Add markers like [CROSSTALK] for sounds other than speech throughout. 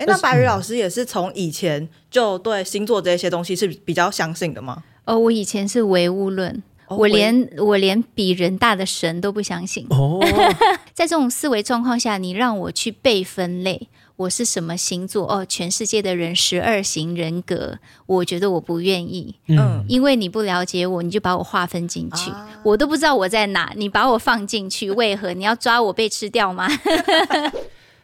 哎，那白宇老师也是从以前就对星座这些东西是比较相信的吗？哦，我以前是唯物论。我连我连比人大的神都不相信哦，[LAUGHS] 在这种思维状况下，你让我去被分类，我是什么星座？哦，全世界的人十二型人格，我觉得我不愿意，嗯，因为你不了解我，你就把我划分进去，啊、我都不知道我在哪，你把我放进去，为何你要抓我被吃掉吗？[LAUGHS]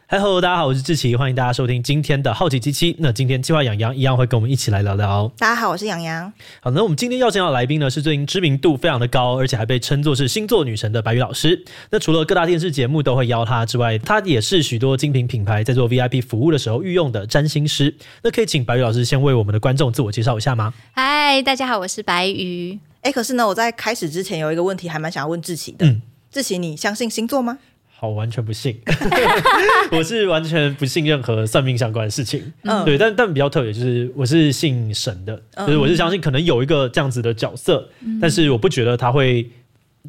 嗨，Hello，大家好，我是志奇，欢迎大家收听今天的好奇七七。那今天计划养羊一样会跟我们一起来聊聊。大家好，我是洋洋。好，那我们今天邀请到的来宾呢，是最近知名度非常的高，而且还被称作是星座女神的白宇老师。那除了各大电视节目都会邀她之外，她也是许多精品品牌在做 VIP 服务的时候御用的占星师。那可以请白宇老师先为我们的观众自我介绍一下吗？嗨，大家好，我是白宇。哎，可是呢，我在开始之前有一个问题还蛮想要问志奇的。嗯，志奇，你相信星座吗？好，完全不信，[LAUGHS] 我是完全不信任何算命相关的事情。嗯，对，但但比较特别就是我是信神的，嗯、就是我是相信可能有一个这样子的角色，嗯、但是我不觉得他会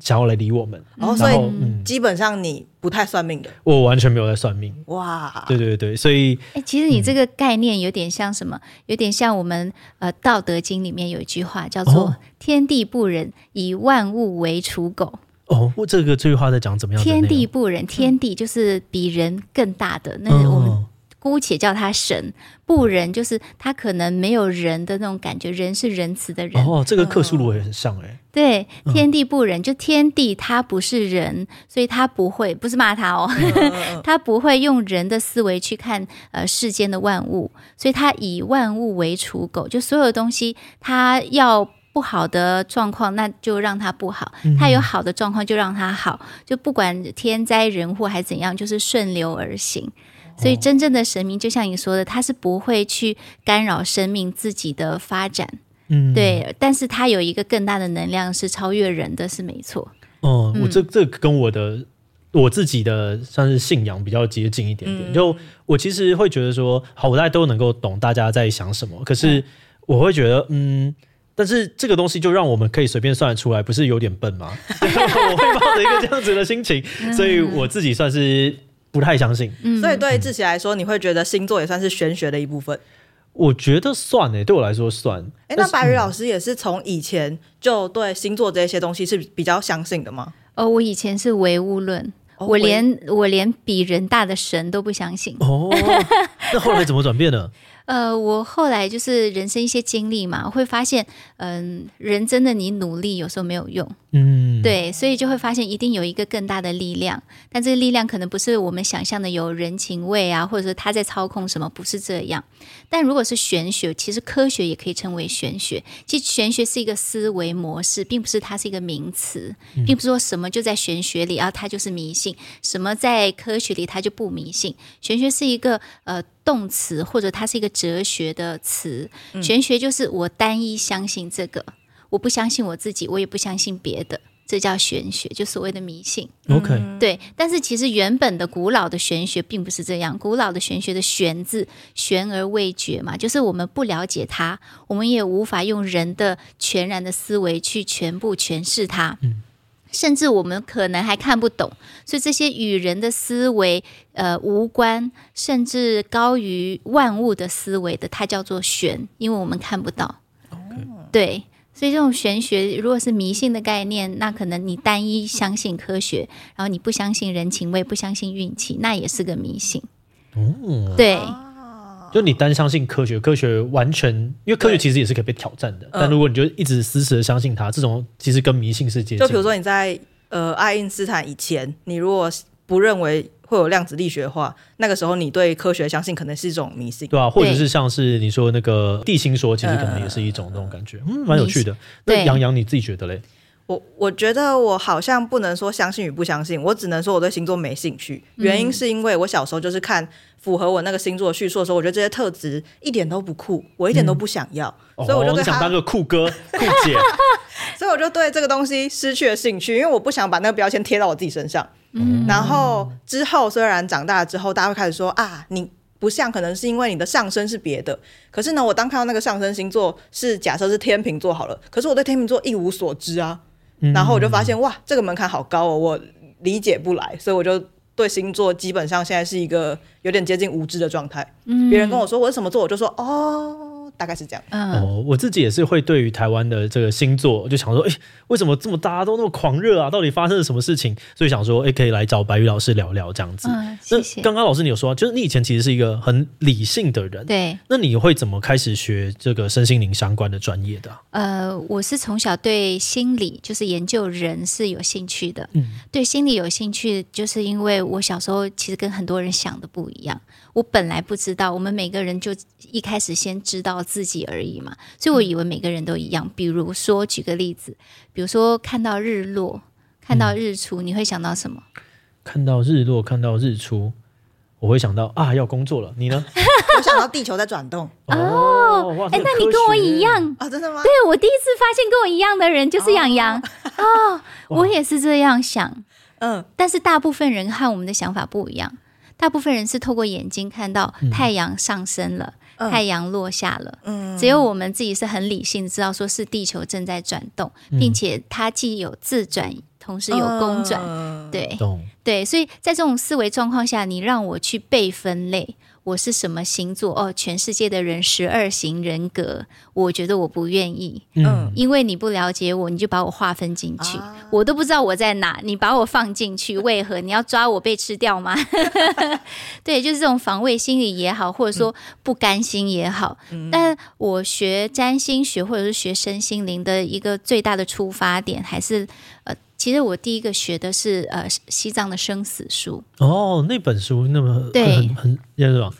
想要来理我们。嗯、然后，所以、嗯、基本上你不太算命的，我完全没有在算命。哇，对对对，所以，哎、欸，其实你这个概念有点像什么？有点像我们呃《道德经》里面有一句话叫做“天地不仁，以万物为刍狗”。哦，我这个这句话在讲怎么样？天地不仁，天地就是比人更大的，嗯、那我们姑且叫他神。不仁就是他可能没有人的那种感觉，人是仁慈的人。哦，这个克苏鲁也很像哎。对，天地不仁，就天地他不是人，所以他不会，不是骂他哦，[LAUGHS] 他不会用人的思维去看呃世间的万物，所以他以万物为刍狗，就所有东西他要。不好的状况，那就让他不好；他有好的状况，就让他好。就不管天灾人祸还是怎样，就是顺流而行。所以，真正的神明，就像你说的，他是不会去干扰生命自己的发展。嗯，对。但是他有一个更大的能量，是超越人的，是没错。哦，我这这跟我的我自己的算是信仰比较接近一点点。就我其实会觉得说，好，我大家都能够懂大家在想什么。可是我会觉得，嗯。但是这个东西就让我们可以随便算得出来，不是有点笨吗？[LAUGHS] 我会抱着一个这样子的心情，所以我自己算是不太相信。嗯、所以对志祺来说，你会觉得星座也算是玄学的一部分？我觉得算诶、欸，对我来说算。哎、欸，那白宇老师也是从以前就对星座这些东西是比较相信的吗？哦，我以前是唯物论，哦、我连我连比人大的神都不相信。哦，那后来怎么转变呢？[LAUGHS] 呃，我后来就是人生一些经历嘛，我会发现，嗯、呃，人真的你努力有时候没有用，嗯，对，所以就会发现一定有一个更大的力量，但这个力量可能不是我们想象的有人情味啊，或者说他在操控什么，不是这样。但如果是玄学，其实科学也可以称为玄学。其实玄学是一个思维模式，并不是它是一个名词，并不是说什么就在玄学里啊，它就是迷信；什么在科学里，它就不迷信。玄学是一个呃。动词或者它是一个哲学的词，玄学就是我单一相信这个，我不相信我自己，我也不相信别的，这叫玄学，就所谓的迷信。OK，对。但是其实原本的古老的玄学并不是这样，古老的玄学的“玄”字，玄而未觉嘛，就是我们不了解它，我们也无法用人的全然的思维去全部诠释它。嗯。甚至我们可能还看不懂，所以这些与人的思维呃无关，甚至高于万物的思维的，它叫做玄，因为我们看不到。对，所以这种玄学如果是迷信的概念，那可能你单一相信科学，然后你不相信人情味，不相信运气，那也是个迷信。哦，对。就你单相信科学，科学完全因为科学其实也是可以被挑战的。但如果你就一直死死的相信它，这种其实跟迷信是接近。就比如说你在呃爱因斯坦以前，你如果不认为会有量子力学的话，那个时候你对科学相信可能是一种迷信，对啊，或者是像是你说那个地心说，其实可能也是一种那种感觉，嗯，蛮有趣的。那洋洋你自己觉得嘞？我我觉得我好像不能说相信与不相信，我只能说我对星座没兴趣。原因是因为我小时候就是看符合我那个星座叙述的时候，我觉得这些特质一点都不酷，我一点都不想要，嗯、所以我就对、哦、想当个酷哥 [LAUGHS] 酷姐，所以我就对这个东西失去了兴趣，因为我不想把那个标签贴到我自己身上。嗯，然后之后虽然长大了之后，大家会开始说啊，你不像，可能是因为你的上升是别的。可是呢，我当看到那个上升星座是假设是天秤座好了，可是我对天秤座一无所知啊。然后我就发现哇，这个门槛好高哦，我理解不来，所以我就对星座基本上现在是一个有点接近无知的状态。嗯，别人跟我说我是什么座，我就说哦。大概是这样。嗯，哦，我自己也是会对于台湾的这个星座，就想说，哎，为什么这么大家都那么狂热啊？到底发生了什么事情？所以想说，哎，可以来找白宇老师聊聊这样子。嗯，谢谢。那刚刚老师你有说，就是你以前其实是一个很理性的人，对。那你会怎么开始学这个身心灵相关的专业的？呃，我是从小对心理，就是研究人是有兴趣的。嗯，对心理有兴趣，就是因为我小时候其实跟很多人想的不一样。我本来不知道，我们每个人就一开始先知道自己而已嘛，所以我以为每个人都一样。比如说，举个例子，比如说看到日落、看到日出，嗯、你会想到什么？看到日落、看到日出，我会想到啊，要工作了。你呢？[LAUGHS] 我想到地球在转动。哦，哎、欸，那你跟我一样啊？真的吗？对，我第一次发现跟我一样的人就是洋洋。哦，哦，我也是这样想。嗯，但是大部分人和我们的想法不一样。大部分人是透过眼睛看到太阳上升了，嗯、太阳落下了。嗯，只有我们自己是很理性，知道说是地球正在转动，嗯、并且它既有自转，同时有公转。嗯、对，对，所以在这种思维状况下，你让我去被分类。我是什么星座？哦，全世界的人十二型人格，我觉得我不愿意，嗯，因为你不了解我，你就把我划分进去，啊、我都不知道我在哪，你把我放进去，为何你要抓我被吃掉吗？[LAUGHS] 对，就是这种防卫心理也好，或者说不甘心也好。嗯、但我学占星学或者是学身心灵的一个最大的出发点，还是呃，其实我第一个学的是呃西藏的生死书。哦，那本书那么对很很那什么。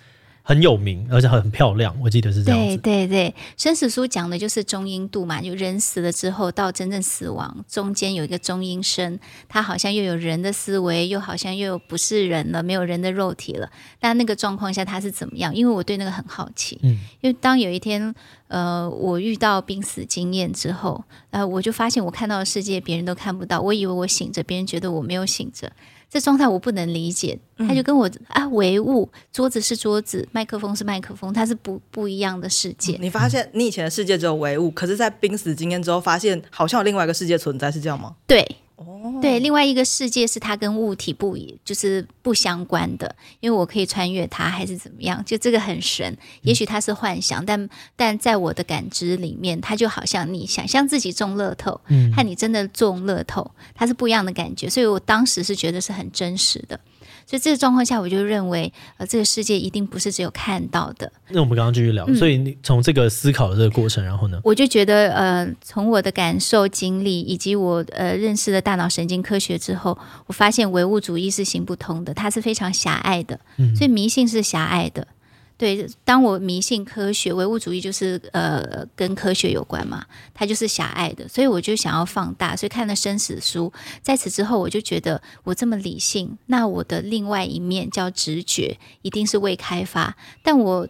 很有名，而且很漂亮，我记得是这样子。对对对，生死书讲的就是中阴度嘛，就人死了之后到真正死亡中间有一个中阴身，他好像又有人的思维，又好像又不是人了，没有人的肉体了。但那个状况下他是怎么样？因为我对那个很好奇。嗯，因为当有一天呃我遇到濒死经验之后，呃我就发现我看到的世界别人都看不到，我以为我醒着，别人觉得我没有醒着。这状态我不能理解，他就跟我、嗯、啊唯物，桌子是桌子，麦克风是麦克风，它是不不一样的世界。你发现你以前的世界只有唯物，可是在濒死经验之后，发现好像有另外一个世界存在，是这样吗？对。哦，对，另外一个世界是它跟物体不就是不相关的，因为我可以穿越它，还是怎么样？就这个很神，也许它是幻想，嗯、但但在我的感知里面，它就好像你想象自己中乐透，嗯，和你真的中乐透，它是不一样的感觉，所以我当时是觉得是很真实的。所以这个状况下，我就认为，呃，这个世界一定不是只有看到的。那我们刚刚继续聊，嗯、所以你从这个思考的这个过程，然后呢？我就觉得，呃，从我的感受、经历以及我呃认识的大脑神经科学之后，我发现唯物主义是行不通的，它是非常狭隘的，所以迷信是狭隘的。对，当我迷信科学，唯物主义就是呃跟科学有关嘛，它就是狭隘的，所以我就想要放大，所以看了生死书，在此之后，我就觉得我这么理性，那我的另外一面叫直觉，一定是未开发，但我。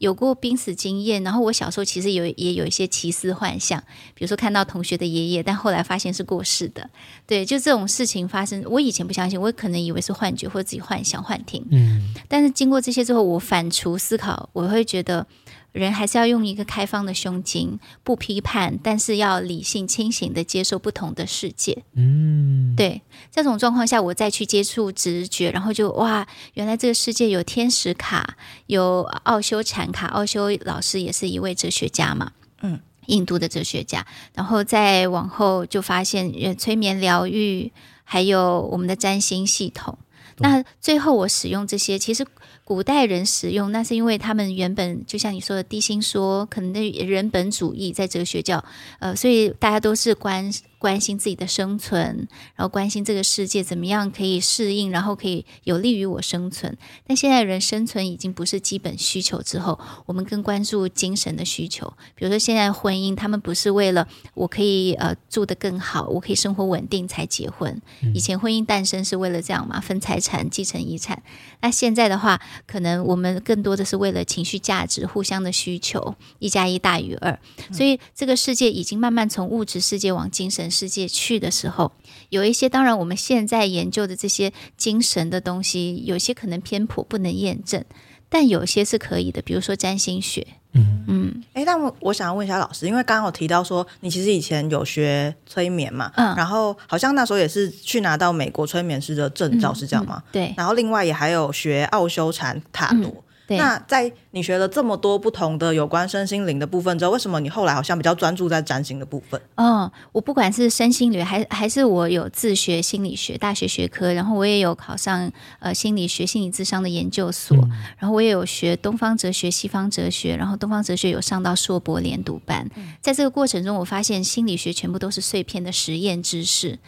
有过濒死经验，然后我小时候其实有也有一些奇思幻想，比如说看到同学的爷爷，但后来发现是过世的，对，就这种事情发生，我以前不相信，我可能以为是幻觉或者自己幻想幻听，嗯，但是经过这些之后，我反刍思考，我会觉得。人还是要用一个开放的胸襟，不批判，但是要理性清醒的接受不同的世界。嗯，对，这种状况下，我再去接触直觉，然后就哇，原来这个世界有天使卡，有奥修禅卡。奥修老师也是一位哲学家嘛，嗯，印度的哲学家。然后再往后就发现，催眠疗愈，还有我们的占星系统。那最后我使用这些，其实。古代人使用，那是因为他们原本就像你说的地心说，可能的人本主义在哲学教，呃，所以大家都是关关心自己的生存，然后关心这个世界怎么样可以适应，然后可以有利于我生存。但现在人生存已经不是基本需求之后，我们更关注精神的需求。比如说现在婚姻，他们不是为了我可以呃住得更好，我可以生活稳定才结婚。以前婚姻诞生是为了这样嘛，分财产、继承遗产。那现在的话，可能我们更多的是为了情绪价值、互相的需求，一加一大于二。所以这个世界已经慢慢从物质世界往精神世界去的时候，有一些当然我们现在研究的这些精神的东西，有些可能偏颇不能验证，但有些是可以的，比如说占星学，嗯嗯，哎，那我我想要问一下老师，因为刚刚有提到说你其实以前有学催眠嘛，嗯，然后好像那时候也是去拿到美国催眠师的证照，是这样吗？对，然后另外也还有学奥修禅塔罗。那在你学了这么多不同的有关身心灵的部分之后，为什么你后来好像比较专注在占星的部分？哦，我不管是身心灵，还还是我有自学心理学大学学科，然后我也有考上呃心理学心理智商的研究所，嗯、然后我也有学东方哲学、西方哲学，然后东方哲学有上到硕博连读班。嗯、在这个过程中，我发现心理学全部都是碎片的实验知识。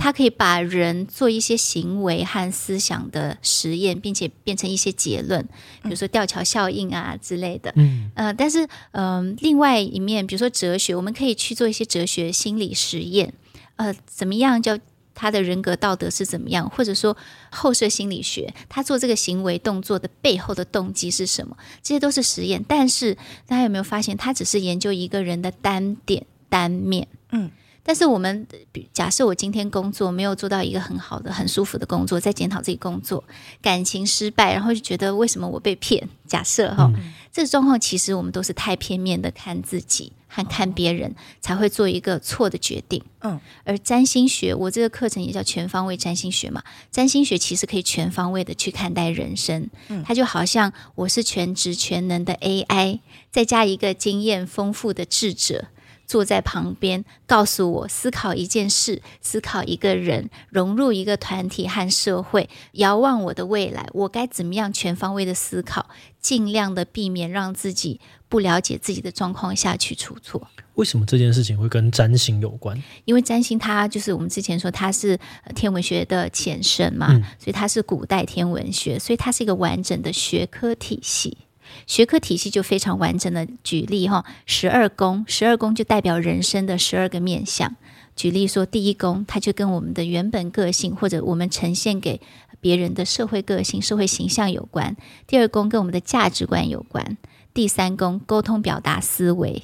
它可以把人做一些行为和思想的实验，并且变成一些结论，比如说吊桥效应啊之类的。嗯，呃，但是，嗯、呃，另外一面，比如说哲学，我们可以去做一些哲学心理实验。呃，怎么样叫他的人格道德是怎么样？或者说后设心理学，他做这个行为动作的背后的动机是什么？这些都是实验。但是大家有没有发现，他只是研究一个人的单点单面？嗯。但是我们假设我今天工作没有做到一个很好的、很舒服的工作，在检讨自己工作，感情失败，然后就觉得为什么我被骗？假设哈，嗯、这个状况其实我们都是太片面的看自己和看别人，才会做一个错的决定。嗯，而占星学，我这个课程也叫全方位占星学嘛，占星学其实可以全方位的去看待人生。嗯，它就好像我是全职全能的 AI，再加一个经验丰富的智者。坐在旁边，告诉我思考一件事，思考一个人，融入一个团体和社会，遥望我的未来，我该怎么样全方位的思考，尽量的避免让自己不了解自己的状况下去出错。为什么这件事情会跟占星有关？因为占星它就是我们之前说它是天文学的前身嘛，嗯、所以它是古代天文学，所以它是一个完整的学科体系。学科体系就非常完整的举例哈，十二宫，十二宫就代表人生的十二个面相。举例说，第一宫它就跟我们的原本个性或者我们呈现给别人的社会个性、社会形象有关；第二宫跟我们的价值观有关；第三宫沟通表达思维；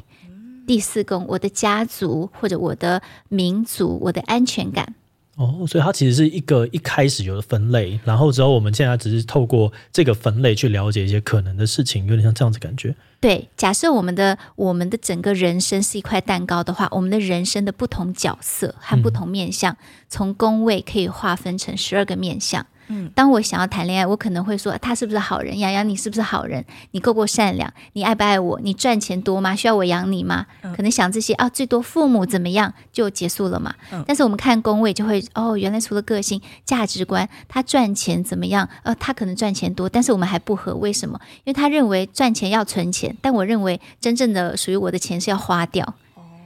第四宫我的家族或者我的民族、我的安全感。哦，所以它其实是一个一开始有的分类，然后之后我们现在只是透过这个分类去了解一些可能的事情，有点像这样子感觉。对，假设我们的我们的整个人生是一块蛋糕的话，我们的人生的不同角色和不同面相，嗯、从宫位可以划分成十二个面向。嗯，当我想要谈恋爱，我可能会说他是不是好人？洋洋，你是不是好人？你够不够善良？你爱不爱我？你赚钱多吗？需要我养你吗？嗯、可能想这些啊，最多父母怎么样就结束了嘛。嗯、但是我们看宫位就会哦，原来除了个性、价值观，他赚钱怎么样？呃，他可能赚钱多，但是我们还不合，为什么？因为他认为赚钱要存钱，但我认为真正的属于我的钱是要花掉。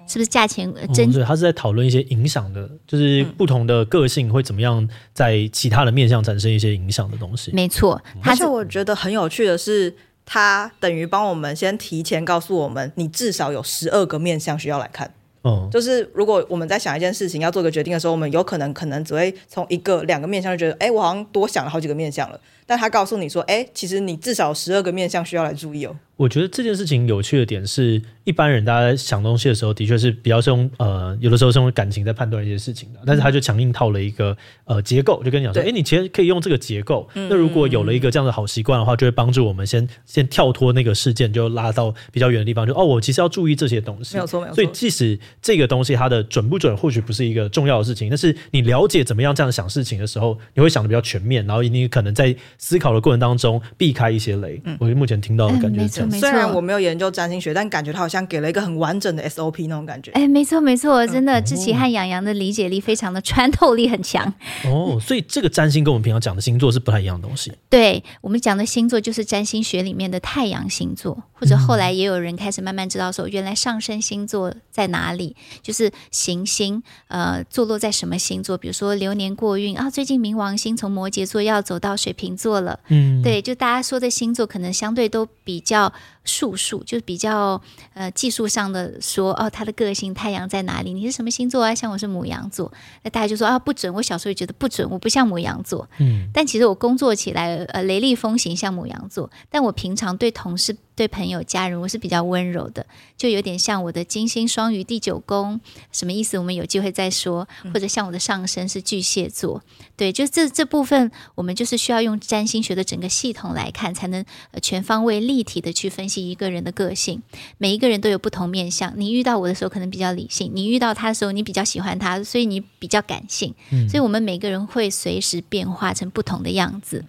是不是价钱真？对、哦，他是在讨论一些影响的，就是不同的个性会怎么样在其他的面向产生一些影响的东西。没错，而且我觉得很有趣的是，他等于帮我们先提前告诉我们，你至少有十二个面向需要来看。嗯，就是如果我们在想一件事情要做个决定的时候，我们有可能可能只会从一个两个面向就觉得，哎，我好像多想了好几个面向了。但他告诉你说，哎，其实你至少十二个面向需要来注意哦。我觉得这件事情有趣的点是，一般人大家在想东西的时候，的确是比较是用呃，有的时候是用感情在判断一些事情的。但是他就强硬套了一个呃结构，就跟你讲说，哎对，你其实可以用这个结构。嗯、那如果有了一个这样的好习惯的话，就会帮助我们先先跳脱那个事件，就拉到比较远的地方。就哦，我其实要注意这些东西。没有错，没有错。所以即使这个东西它的准不准，或许不是一个重要的事情，但是你了解怎么样这样想事情的时候，你会想的比较全面，然后你可能在思考的过程当中避开一些雷。嗯、我目前听到的感觉是这样。嗯、虽然我没有。研究占星学，但感觉他好像给了一个很完整的 SOP 那种感觉。哎，没错没错，真的，志奇和洋洋的理解力非常的穿透力很强。哦，所以这个占星跟我们平常讲的星座是不太一样的东西。对，我们讲的星座就是占星学里面的太阳星座，或者后来也有人开始慢慢知道说，原来上升星座在哪里，就是行星呃坐落在什么星座。比如说流年过运啊，最近冥王星从摩羯座要走到水瓶座了。嗯，对，就大家说的星座可能相对都比较。术数就比较呃技术上的说哦，他的个性太阳在哪里？你是什么星座啊？像我是母羊座，那大家就说啊不准。我小时候也觉得不准，我不像母羊座。嗯，但其实我工作起来呃雷厉风行像母羊座，但我平常对同事。对朋友、家人，我是比较温柔的，就有点像我的金星双鱼第九宫，什么意思？我们有机会再说。或者像我的上升是巨蟹座，对，就这这部分，我们就是需要用占星学的整个系统来看，才能全方位立体的去分析。析一个人的个性。每一个人都有不同面相，你遇到我的时候可能比较理性，你遇到他的时候你比较喜欢他，所以你比较感性。嗯，所以我们每个人会随时变化成不同的样子。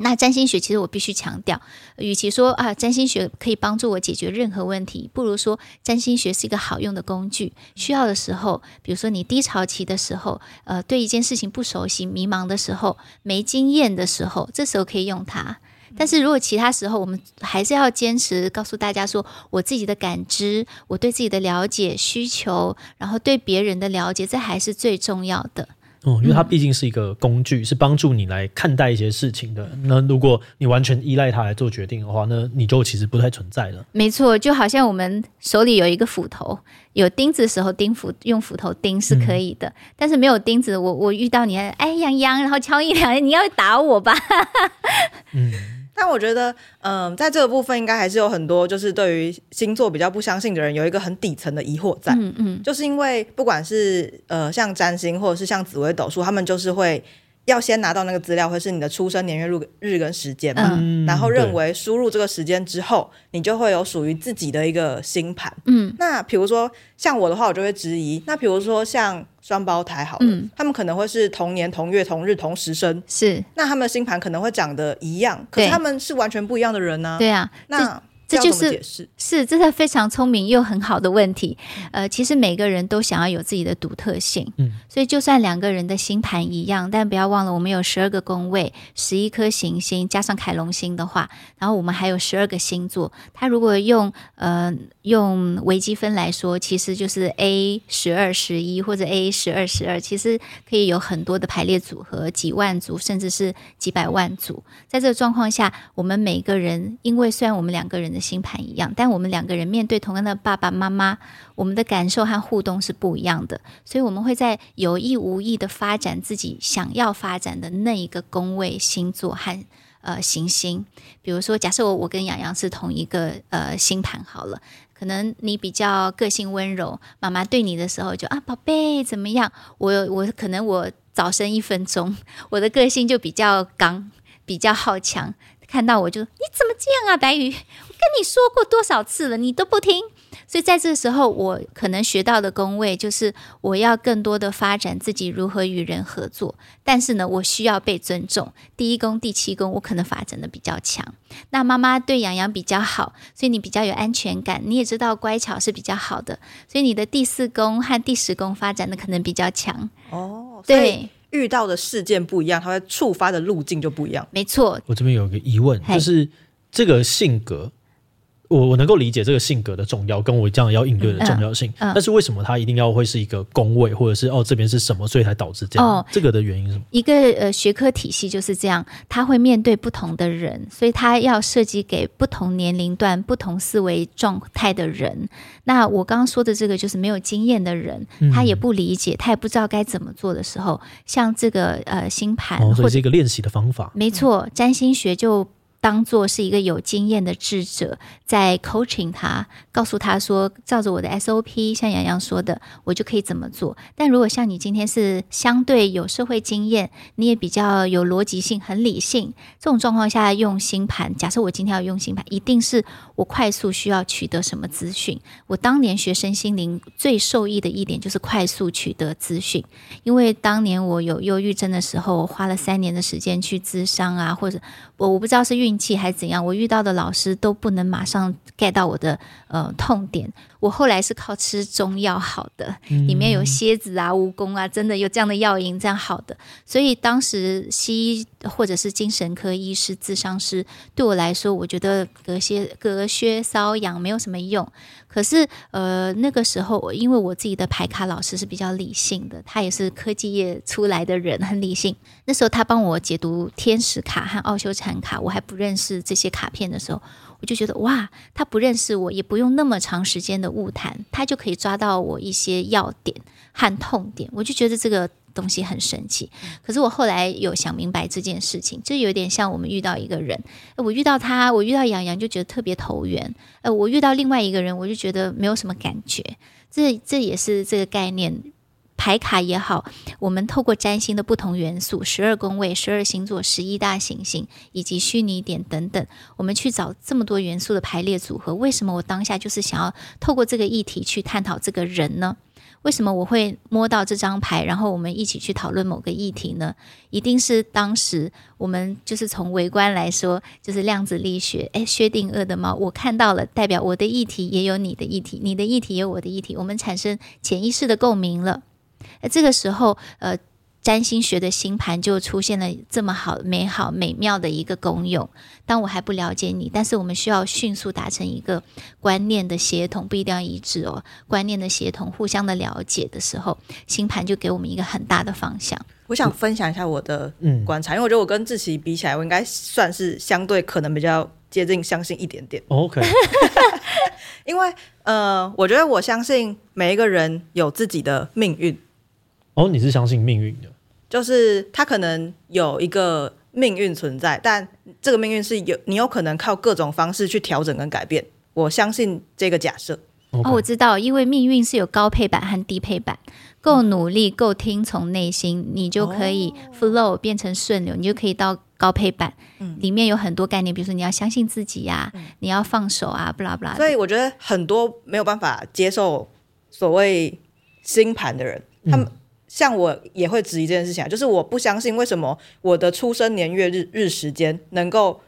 那占星学其实我必须强调，与其说啊占星学可以帮助我解决任何问题，不如说占星学是一个好用的工具。需要的时候，比如说你低潮期的时候，呃，对一件事情不熟悉、迷茫的时候、没经验的时候，这时候可以用它。但是如果其他时候，我们还是要坚持告诉大家说，我自己的感知、我对自己的了解、需求，然后对别人的了解，这还是最重要的。嗯，因为它毕竟是一个工具，是帮助你来看待一些事情的。那如果你完全依赖它来做决定的话，那你就其实不太存在了。没错，就好像我们手里有一个斧头，有钉子的时候钉斧，用斧头钉是可以的。嗯、但是没有钉子，我我遇到你，哎，洋洋，然后敲一两，你要打我吧？[LAUGHS] 嗯。但我觉得，嗯，在这个部分应该还是有很多，就是对于星座比较不相信的人，有一个很底层的疑惑在，嗯嗯，就是因为不管是呃像占星或者是像紫微斗数，他们就是会要先拿到那个资料，会是你的出生年月日跟时间嘛，嗯、然后认为输入这个时间之后，你就会有属于自己的一个星盘，嗯，那比如说像我的话，我就会质疑，那比如说像。双胞胎好了，嗯、他们可能会是同年同月同日同时生，是那他们的星盘可能会长得一样，可是他们是完全不一样的人呢、啊？对啊，那。这就是是这是非常聪明又很好的问题。呃，其实每个人都想要有自己的独特性，嗯，所以就算两个人的星盘一样，但不要忘了我们有十二个宫位，十一颗行星加上凯龙星的话，然后我们还有十二个星座。它如果用呃用微积分来说，其实就是 A 十二十一或者 A 十二十二，其实可以有很多的排列组合，几万组甚至是几百万组。在这个状况下，我们每个人，因为虽然我们两个人的星盘一样，但我们两个人面对同样的爸爸妈妈，我们的感受和互动是不一样的，所以我们会在有意无意的发展自己想要发展的那一个宫位、星座和呃行星。比如说，假设我我跟洋洋是同一个呃星盘好了，可能你比较个性温柔，妈妈对你的时候就啊宝贝怎么样？我我可能我早生一分钟，[LAUGHS] 我的个性就比较刚，比较好强。看到我就你怎么这样啊，白宇，我跟你说过多少次了，你都不听。所以在这个时候，我可能学到的宫位就是我要更多的发展自己如何与人合作。但是呢，我需要被尊重。第一宫、第七宫，我可能发展的比较强。那妈妈对洋洋比较好，所以你比较有安全感。你也知道乖巧是比较好的，所以你的第四宫和第十宫发展的可能比较强。哦，对。遇到的事件不一样，它会触发的路径就不一样。没错，我这边有一个疑问，就是这个性格。我我能够理解这个性格的重要，跟我这样要应对的重要性。嗯嗯、但是为什么他一定要会是一个工位，或者是哦这边是什么，所以才导致这样？哦、这个的原因是什么？一个呃学科体系就是这样，他会面对不同的人，所以他要设计给不同年龄段、不同思维状态的人。那我刚刚说的这个就是没有经验的人，他也不理解，他也不知道该怎么做的时候，像这个呃星盘，或者是一个练习的方法。没错，占星学就。当做是一个有经验的智者，在 coaching 他，告诉他说，照着我的 SOP，像洋洋说的，我就可以怎么做。但如果像你今天是相对有社会经验，你也比较有逻辑性、很理性，这种状况下用星盘，假设我今天要用星盘，一定是我快速需要取得什么资讯。我当年学身心灵最受益的一点就是快速取得资讯，因为当年我有忧郁症的时候，我花了三年的时间去咨商啊，或者我我不知道是运。气还是怎样？我遇到的老师都不能马上 get 到我的呃痛点。我后来是靠吃中药好的，里面有蝎子啊、蜈蚣啊，真的有这样的药引这样好的。所以当时西医或者是精神科医师、咨商师对我来说，我觉得隔些隔靴搔痒没有什么用。可是呃那个时候，因为我自己的牌卡老师是比较理性的，他也是科技业出来的人，很理性。那时候他帮我解读天使卡和奥修禅卡，我还不认识这些卡片的时候。我就觉得哇，他不认识我，也不用那么长时间的误谈，他就可以抓到我一些要点和痛点。我就觉得这个东西很神奇。可是我后来有想明白这件事情，就有点像我们遇到一个人，我遇到他，我遇到洋洋就觉得特别投缘，呃，我遇到另外一个人，我就觉得没有什么感觉。这这也是这个概念。牌卡也好，我们透过占星的不同元素、十二宫位、十二星座、十一大行星以及虚拟点等等，我们去找这么多元素的排列组合。为什么我当下就是想要透过这个议题去探讨这个人呢？为什么我会摸到这张牌，然后我们一起去讨论某个议题呢？一定是当时我们就是从围观来说，就是量子力学，诶，薛定谔的猫，我看到了，代表我的议题也有你的议题，你的议题也有我的议题，我们产生潜意识的共鸣了。那，这个时候，呃。占星学的星盘就出现了这么好、美好、美妙的一个功用。当我还不了解你，但是我们需要迅速达成一个观念的协同，不一定要一致哦。观念的协同，互相的了解的时候，星盘就给我们一个很大的方向。我想分享一下我的观察，嗯、因为我觉得我跟志奇比起来，我应该算是相对可能比较接近相信一点点。OK，[LAUGHS] 因为呃，我觉得我相信每一个人有自己的命运。哦，你是相信命运的？就是他可能有一个命运存在，但这个命运是有你有可能靠各种方式去调整跟改变。我相信这个假设。哦，我知道，因为命运是有高配版和低配版，够努力、够听从内心，你就可以 flow 变成顺流，你就可以到高配版。嗯，里面有很多概念，比如说你要相信自己呀、啊，嗯、你要放手啊，不啦不啦。所以我觉得很多没有办法接受所谓星盘的人，他们、嗯。像我也会质疑这件事情啊，就是我不相信为什么我的出生年月日日时间能够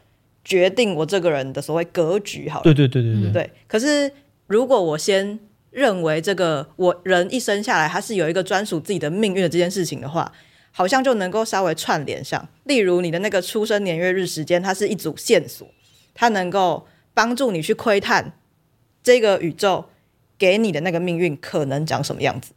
决定我这个人的所谓格局，好了。对对对对对。对，可是如果我先认为这个我人一生下来他是有一个专属自己的命运的这件事情的话，好像就能够稍微串联上。例如你的那个出生年月日时间，它是一组线索，它能够帮助你去窥探这个宇宙给你的那个命运可能长什么样子。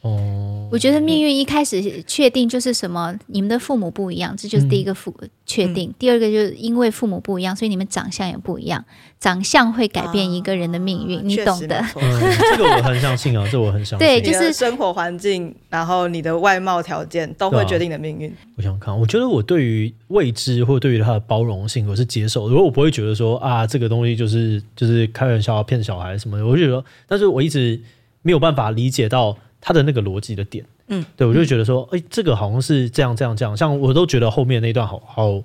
哦。我觉得命运一开始确定就是什么，你们的父母不一样，这就是第一个父确定。嗯、第二个就是因为父母不一样，所以你们长相也不一样，长相会改变一个人的命运，啊、你懂的。嗯、这个我很相信啊，这我很相信。对，就是生活环境，然后你的外貌条件都会决定你的命运。我想看，我觉得我对于未知或对于他的包容性，我是接受。如果我不会觉得说啊，这个东西就是就是开玩笑骗小孩什么的，我就觉得，但是我一直没有办法理解到。他的那个逻辑的点，嗯，对，我就觉得说，哎、欸，这个好像是这样这样这样，像我都觉得后面那段好好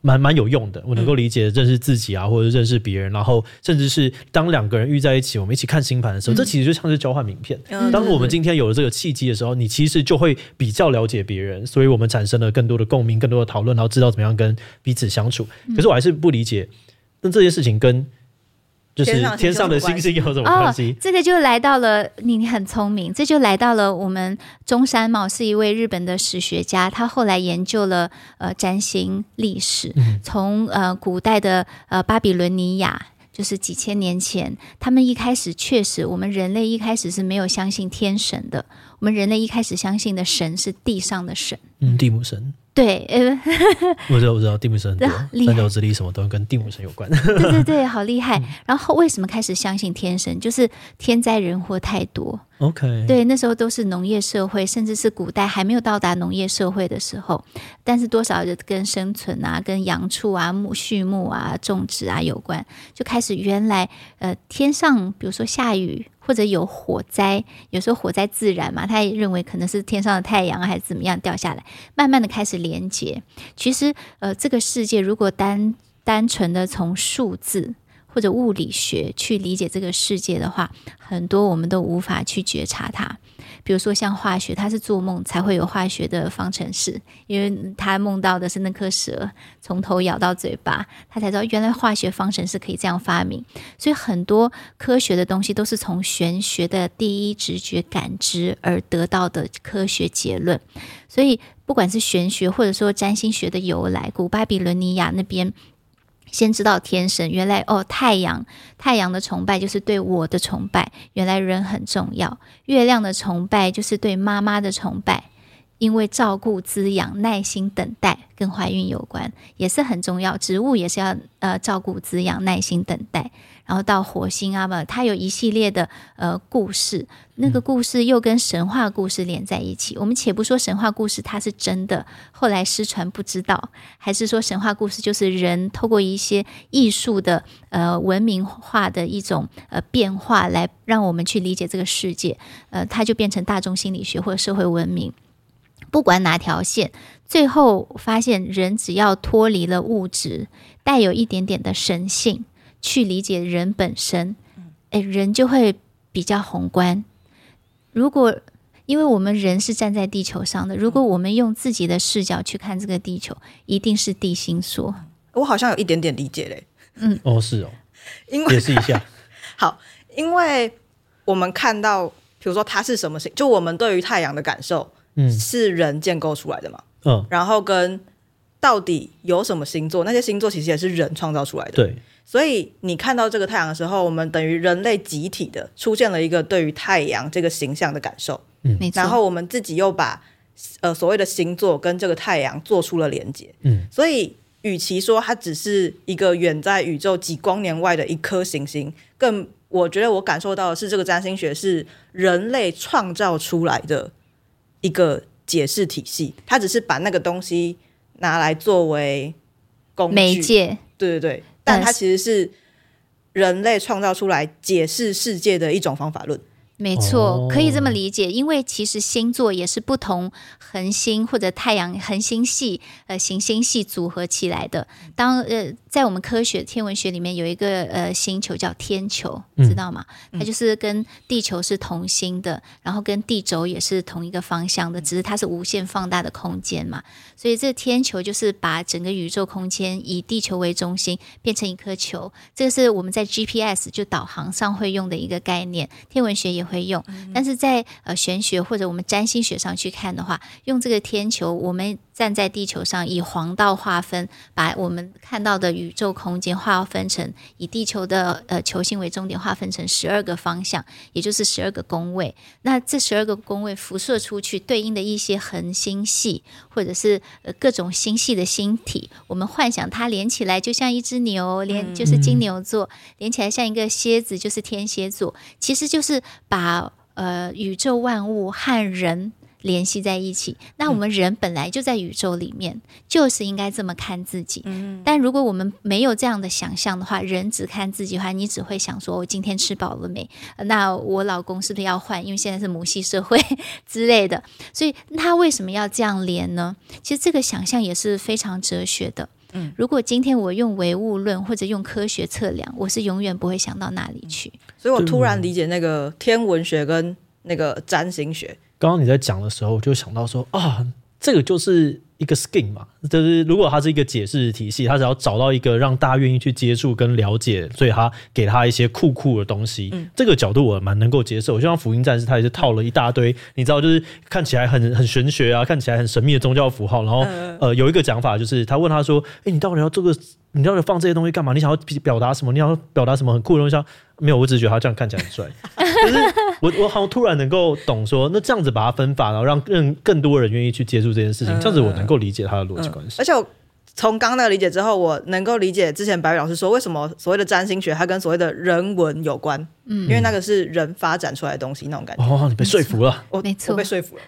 蛮蛮有用的，我能够理解认识自己啊，或者认识别人，然后甚至是当两个人遇在一起，我们一起看星盘的时候，嗯、这其实就像是交换名片。嗯、当我们今天有了这个契机的时候，你其实就会比较了解别人，所以我们产生了更多的共鸣，更多的讨论，然后知道怎么样跟彼此相处。可是我还是不理解，那这件事情跟。就是天上的星星有什么关系？哦，这个就来到了你，你很聪明，这就来到了我们中山茂是一位日本的史学家，他后来研究了呃占星历史，从呃古代的呃巴比伦尼亚，就是几千年前，他们一开始确实，我们人类一开始是没有相信天神的，我们人类一开始相信的神是地上的神，嗯，地母神。对，呃，[LAUGHS] 我知道，我知道，地母神很多，三角之力什么都跟地母神有关。对对对，好厉害。然后为什么开始相信天神？就是天灾人祸太多。OK，对，那时候都是农业社会，甚至是古代还没有到达农业社会的时候，但是多少就跟生存啊、跟养畜啊、牧畜牧啊、种植啊有关，就开始原来呃天上，比如说下雨。或者有火灾，有时候火灾自燃嘛，他也认为可能是天上的太阳还是怎么样掉下来，慢慢的开始连接。其实，呃，这个世界如果单单纯的从数字或者物理学去理解这个世界的话，很多我们都无法去觉察它。比如说像化学，他是做梦才会有化学的方程式，因为他梦到的是那颗蛇从头咬到嘴巴，他才知道原来化学方程式可以这样发明。所以很多科学的东西都是从玄学的第一直觉感知而得到的科学结论。所以不管是玄学或者说占星学的由来，古巴比伦尼亚那边。先知道天神，原来哦，太阳，太阳的崇拜就是对我的崇拜。原来人很重要，月亮的崇拜就是对妈妈的崇拜。因为照顾、滋养、耐心等待，跟怀孕有关，也是很重要。植物也是要呃照顾、滋养、耐心等待。然后到火星啊嘛，它有一系列的呃故事，那个故事又跟神话故事连在一起。我们且不说神话故事它是真的，后来失传不知道，还是说神话故事就是人透过一些艺术的呃文明化的一种呃变化，来让我们去理解这个世界，呃，它就变成大众心理学或者社会文明。不管哪条线，最后发现人只要脱离了物质，带有一点点的神性。去理解人本身，诶，人就会比较宏观。如果因为我们人是站在地球上的，如果我们用自己的视角去看这个地球，一定是地心说。我好像有一点点理解嘞。嗯，哦，是哦，因为解释一下。[LAUGHS] 好，因为我们看到，比如说它是什么星，就我们对于太阳的感受，嗯，是人建构出来的嘛。嗯，然后跟到底有什么星座，那些星座其实也是人创造出来的。对。所以你看到这个太阳的时候，我们等于人类集体的出现了一个对于太阳这个形象的感受，嗯，然后我们自己又把呃所谓的星座跟这个太阳做出了连接，嗯，所以与其说它只是一个远在宇宙几光年外的一颗行星，更我觉得我感受到的是这个占星学是人类创造出来的一个解释体系，它只是把那个东西拿来作为工具。媒介，对对对。但它其实是人类创造出来解释世界的一种方法论。没错，可以这么理解，因为其实星座也是不同恒星或者太阳恒星系、呃行星系组合起来的。当呃，在我们科学天文学里面有一个呃星球叫天球，知道吗？它就是跟地球是同星的，然后跟地轴也是同一个方向的，只是它是无限放大的空间嘛。所以这天球就是把整个宇宙空间以地球为中心变成一颗球。这个是我们在 GPS 就导航上会用的一个概念，天文学也会用，但是在呃玄学或者我们占星学上去看的话，用这个天球，我们站在地球上以黄道划分，把我们看到的宇宙空间划分成以地球的呃球星为终点划分成十二个方向，也就是十二个宫位。那这十二个宫位辐射出去对应的一些恒星系或者是呃各种星系的星体，我们幻想它连起来就像一只牛，连就是金牛座，连起来像一个蝎子就是天蝎座，其实就是把。把呃宇宙万物和人联系在一起，那我们人本来就在宇宙里面，嗯、就是应该这么看自己。嗯、但如果我们没有这样的想象的话，人只看自己的话，你只会想说：我今天吃饱了没？那我老公是不是要换？因为现在是母系社会 [LAUGHS] 之类的。所以他为什么要这样连呢？其实这个想象也是非常哲学的。嗯，如果今天我用唯物论或者用科学测量，我是永远不会想到那里去。所以我突然理解那个天文学跟那个占星学。刚刚你在讲的时候，我就想到说啊，这个就是。一个 scheme 嘛，就是如果它是一个解释体系，它只要找到一个让大家愿意去接触跟了解，所以它给他一些酷酷的东西，嗯、这个角度我蛮能够接受。就像福音战士，它也是套了一大堆，你知道，就是看起来很很玄学啊，看起来很神秘的宗教符号。然后呃，有一个讲法就是，他问他说：“哎、欸，你到底要做个？你到底放这些东西干嘛？你想要表达什么？你想要表达什么很酷的东西？”没有，我只是觉得他这样看起来很帅。可是 [LAUGHS] 我我好像突然能够懂说，那这样子把它分法，然后让更更多人愿意去接触这件事情，这样子我能够理解他的逻辑关系。而且我。从刚刚那个理解之后，我能够理解之前白宇老师说为什么所谓的占星学它跟所谓的人文有关，嗯，因为那个是人发展出来的东西，那种感觉。哦，你被说服了，我 [LAUGHS] 没错，我被说服了。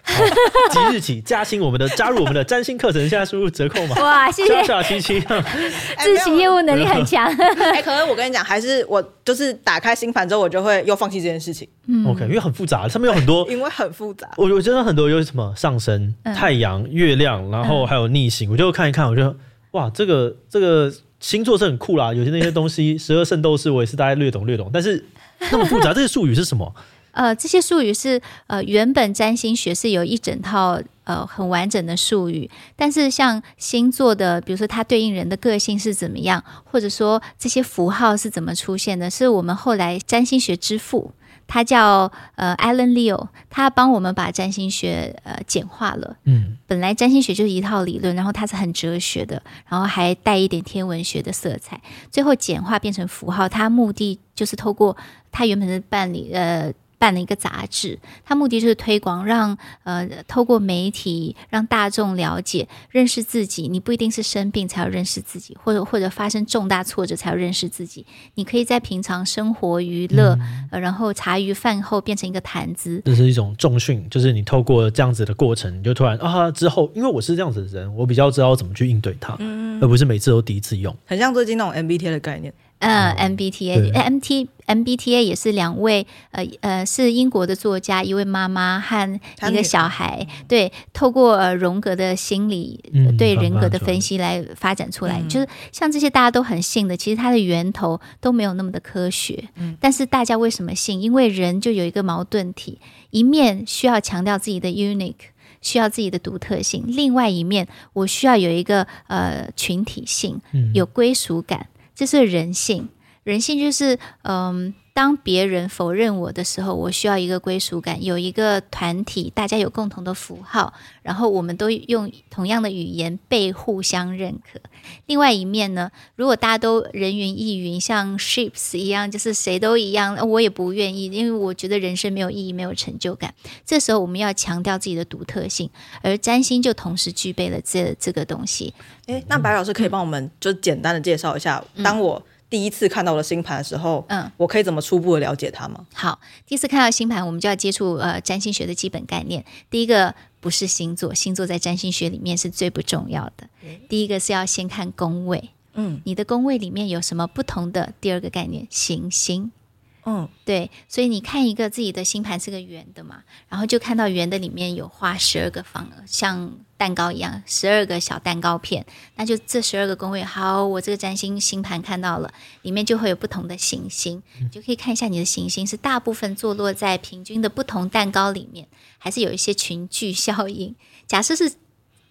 即日起加薪我们的加入我们的占星课程，现在输入折扣码。哇，谢谢。小七七，[LAUGHS] 自行业务能力很强。[LAUGHS] 哎，可是我跟你讲，还是我就是打开星盘之后，我就会又放弃这件事情。嗯，OK，因为很复杂，上面有很多，因为很复杂。我我真的很多有什么上升、太阳、月亮，然后还有逆行，我就看一看，我就。哇，这个这个星座是很酷啦，有些那些东西，十二圣斗士我也是大概略懂略懂，但是那么复杂，这些术语是什么？[LAUGHS] 呃，这些术语是呃，原本占星学是有一整套呃很完整的术语，但是像星座的，比如说它对应人的个性是怎么样，或者说这些符号是怎么出现的，是我们后来占星学之父。他叫呃 Alan Leo，他帮我们把占星学呃简化了。嗯，本来占星学就是一套理论，然后它是很哲学的，然后还带一点天文学的色彩，最后简化变成符号。它目的就是透过他原本是办理呃办了一个杂志，它目的就是推广，让呃透过媒体让大众了解、认识自己。你不一定是生病才要认识自己，或者或者发生重大挫折才要认识自己。你可以在平常生活娱乐，嗯呃、然后茶余饭后变成一个谈资。这是一种重训，就是你透过这样子的过程，你就突然啊之后，因为我是这样子的人，我比较知道怎么去应对它，嗯、而不是每次都第一次用。很像最近那种 MBTI 的概念。呃，MBTA，MT MBTA 也是两位，呃呃，是英国的作家，一位妈妈和一个小孩，对，透过呃荣格的心理、呃、对人格的分析来发展出来，嗯、就是像这些大家都很信的，其实它的源头都没有那么的科学，嗯，但是大家为什么信？因为人就有一个矛盾体，一面需要强调自己的 unique，需要自己的独特性，另外一面我需要有一个呃群体性，有归属感。这是人性，人性就是，嗯，当别人否认我的时候，我需要一个归属感，有一个团体，大家有共同的符号，然后我们都用同样的语言被互相认可。另外一面呢，如果大家都人云亦云，像 ships 一样，就是谁都一样，我也不愿意，因为我觉得人生没有意义，没有成就感。这时候我们要强调自己的独特性，而占星就同时具备了这这个东西。诶，那白老师可以帮我们就简单的介绍一下，嗯、当我第一次看到了星盘的时候，嗯，我可以怎么初步的了解它吗？好，第一次看到星盘，我们就要接触呃占星学的基本概念。第一个不是星座，星座在占星学里面是最不重要的。嗯、第一个是要先看宫位，嗯，你的宫位里面有什么不同的？第二个概念，行星。嗯，对，所以你看一个自己的星盘是个圆的嘛，然后就看到圆的里面有画十二个方，像蛋糕一样，十二个小蛋糕片，那就这十二个宫位。好，我这个占星星盘看到了，里面就会有不同的行星，你就可以看一下你的行星是大部分坐落在平均的不同蛋糕里面，还是有一些群聚效应。假设是。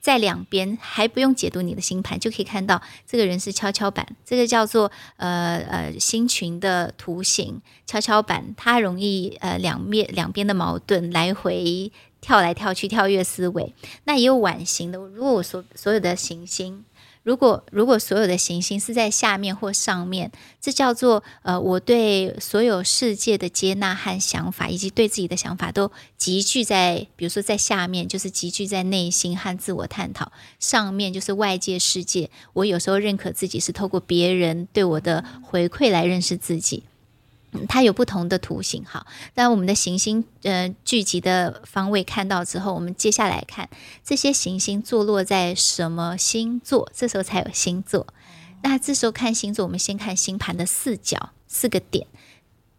在两边还不用解读你的星盘，就可以看到这个人是跷跷板，这个叫做呃呃星群的图形跷跷板，它容易呃两面两边的矛盾来回跳来跳去，跳跃思维。那也有碗形的，如果我所所有的行星。如果如果所有的行星是在下面或上面，这叫做呃，我对所有世界的接纳和想法，以及对自己的想法都集聚在，比如说在下面就是集聚在内心和自我探讨，上面就是外界世界。我有时候认可自己是透过别人对我的回馈来认识自己。嗯，它有不同的图形，好，那我们的行星呃聚集的方位看到之后，我们接下来看这些行星坐落在什么星座，这时候才有星座。那这时候看星座，我们先看星盘的四角四个点，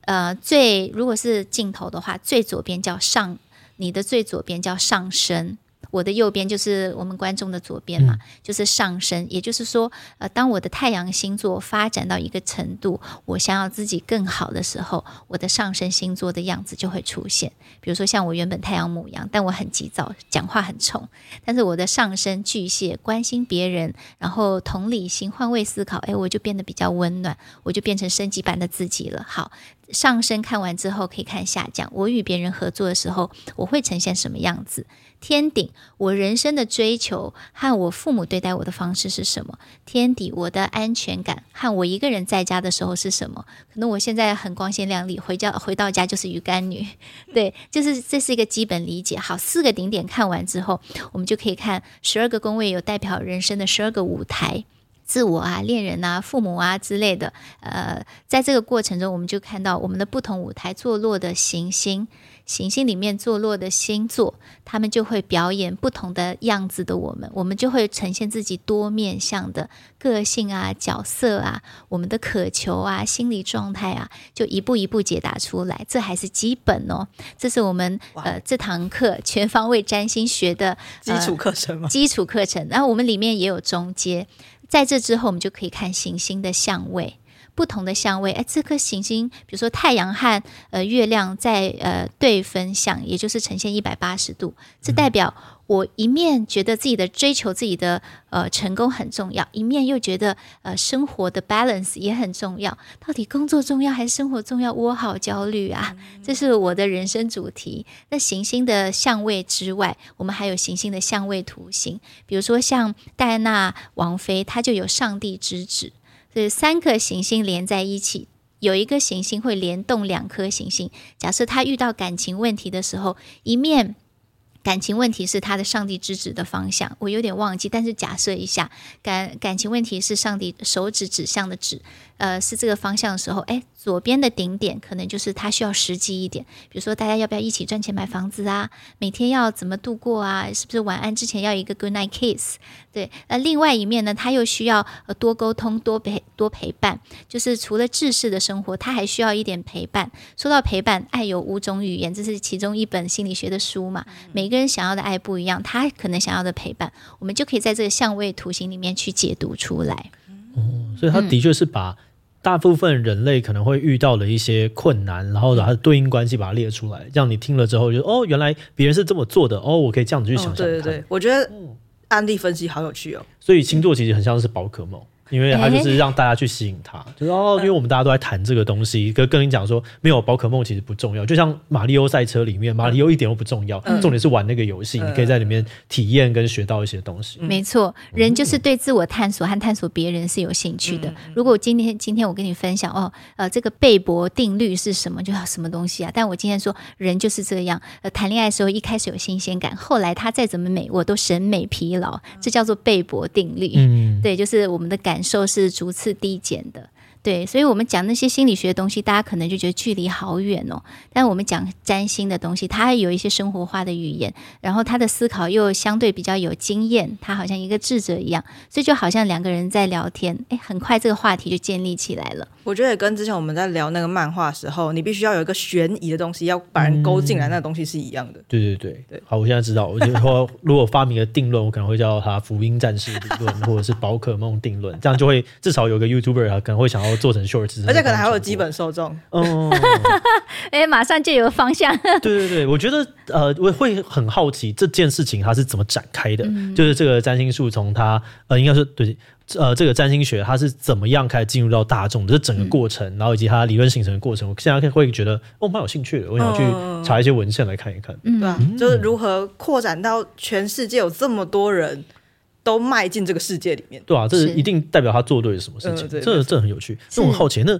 呃，最如果是镜头的话，最左边叫上，你的最左边叫上升。我的右边就是我们观众的左边嘛，就是上升。也就是说，呃，当我的太阳星座发展到一个程度，我想要自己更好的时候，我的上升星座的样子就会出现。比如说，像我原本太阳母羊，但我很急躁，讲话很冲。但是我的上升巨蟹，关心别人，然后同理心、换位思考，哎，我就变得比较温暖，我就变成升级版的自己了。好。上升看完之后，可以看下降。我与别人合作的时候，我会呈现什么样子？天顶，我人生的追求和我父母对待我的方式是什么？天底，我的安全感和我一个人在家的时候是什么？可能我现在很光鲜亮丽，回家回到家就是鱼干女。[LAUGHS] 对，就是这是一个基本理解。好，四个顶点看完之后，我们就可以看十二个宫位，有代表人生的十二个舞台。自我啊，恋人啊，父母啊之类的，呃，在这个过程中，我们就看到我们的不同舞台坐落的行星，行星里面坐落的星座，他们就会表演不同的样子的我们，我们就会呈现自己多面向的个性啊、角色啊、我们的渴求啊、心理状态啊，就一步一步解答出来。这还是基本哦，这是我们呃这堂课全方位占星学的、呃、基础课程嘛？基础课程，然后我们里面也有中阶。在这之后，我们就可以看行星的相位，不同的相位。哎，这颗行星，比如说太阳和呃月亮在呃对分相，也就是呈现一百八十度。这代表我一面觉得自己的追求自己的呃成功很重要，一面又觉得呃生活的 balance 也很重要。到底工作重要还是生活重要？我好焦虑啊！这是我的人生主题。那行星的相位之外，我们还有行星的相位图形，比如说像戴安娜王妃，她就有上帝之子。所以三颗行星连在一起，有一个行星会联动两颗行星。假设他遇到感情问题的时候，一面感情问题是他的上帝之指的方向，我有点忘记，但是假设一下，感感情问题是上帝手指指向的指。呃，是这个方向的时候，哎，左边的顶点可能就是他需要实际一点，比如说大家要不要一起赚钱买房子啊？每天要怎么度过啊？是不是晚安之前要一个 good night kiss？对，那另外一面呢，他又需要呃多沟通、多陪、多陪伴，就是除了制式的生活，他还需要一点陪伴。说到陪伴，爱有五种语言，这是其中一本心理学的书嘛。每个人想要的爱不一样，他可能想要的陪伴，我们就可以在这个相位图形里面去解读出来。哦，所以他的确是把。大部分人类可能会遇到的一些困难，然后把它的对应关系把它列出来，让你听了之后就哦，原来别人是这么做的哦，我可以这样子去想象。对对对，我觉得案例分析好有趣哦。所以星座其实很像是宝可梦。因为他就是让大家去吸引他，欸、[LAUGHS] 就是哦，因为我们大家都在谈这个东西，跟跟你讲说，没有宝可梦其实不重要，就像马里奥赛车里面，马里奥一点都不重要，嗯、重点是玩那个游戏，嗯、你可以在里面体验跟学到一些东西。没错，人就是对自我探索和探索别人是有兴趣的。嗯、如果今天今天我跟你分享哦，呃，这个贝博定律是什么，就要什么东西啊？但我今天说人就是这样，呃，谈恋爱的时候一开始有新鲜感，后来他再怎么美，我都审美疲劳，这叫做贝博定律。嗯，对，就是我们的感受是逐。次递减的。对，所以，我们讲那些心理学的东西，大家可能就觉得距离好远哦。但我们讲占星的东西，它有一些生活化的语言，然后他的思考又相对比较有经验，他好像一个智者一样，所以就好像两个人在聊天，哎，很快这个话题就建立起来了。我觉得也跟之前我们在聊那个漫画的时候，你必须要有一个悬疑的东西，要把人勾进来，那个东西是一样的。对对对对。好，我现在知道，我就说，[LAUGHS] 如果发明个定论，我可能会叫它福音战士理论，或者是宝可梦定论，这样就会至少有个 YouTuber 啊，可能会想要做成 shorts，而且可能还会有基本受众。哦，[LAUGHS] 哎，马上就有个方向。[LAUGHS] 对对对，我觉得呃，我会很好奇这件事情它是怎么展开的，嗯、就是这个占星术从它呃，应该是对。呃，这个占星学它是怎么样开始进入到大众的这整个过程，嗯、然后以及它理论形成的过程，我现在会觉得哦，蛮有兴趣的，我想去查一些文献来看一看。嗯，对啊，就是如何扩展到全世界有这么多人都迈进这个世界里面。对啊，这一定代表他做对了什么事情，这这这很有趣。这我很好奇，那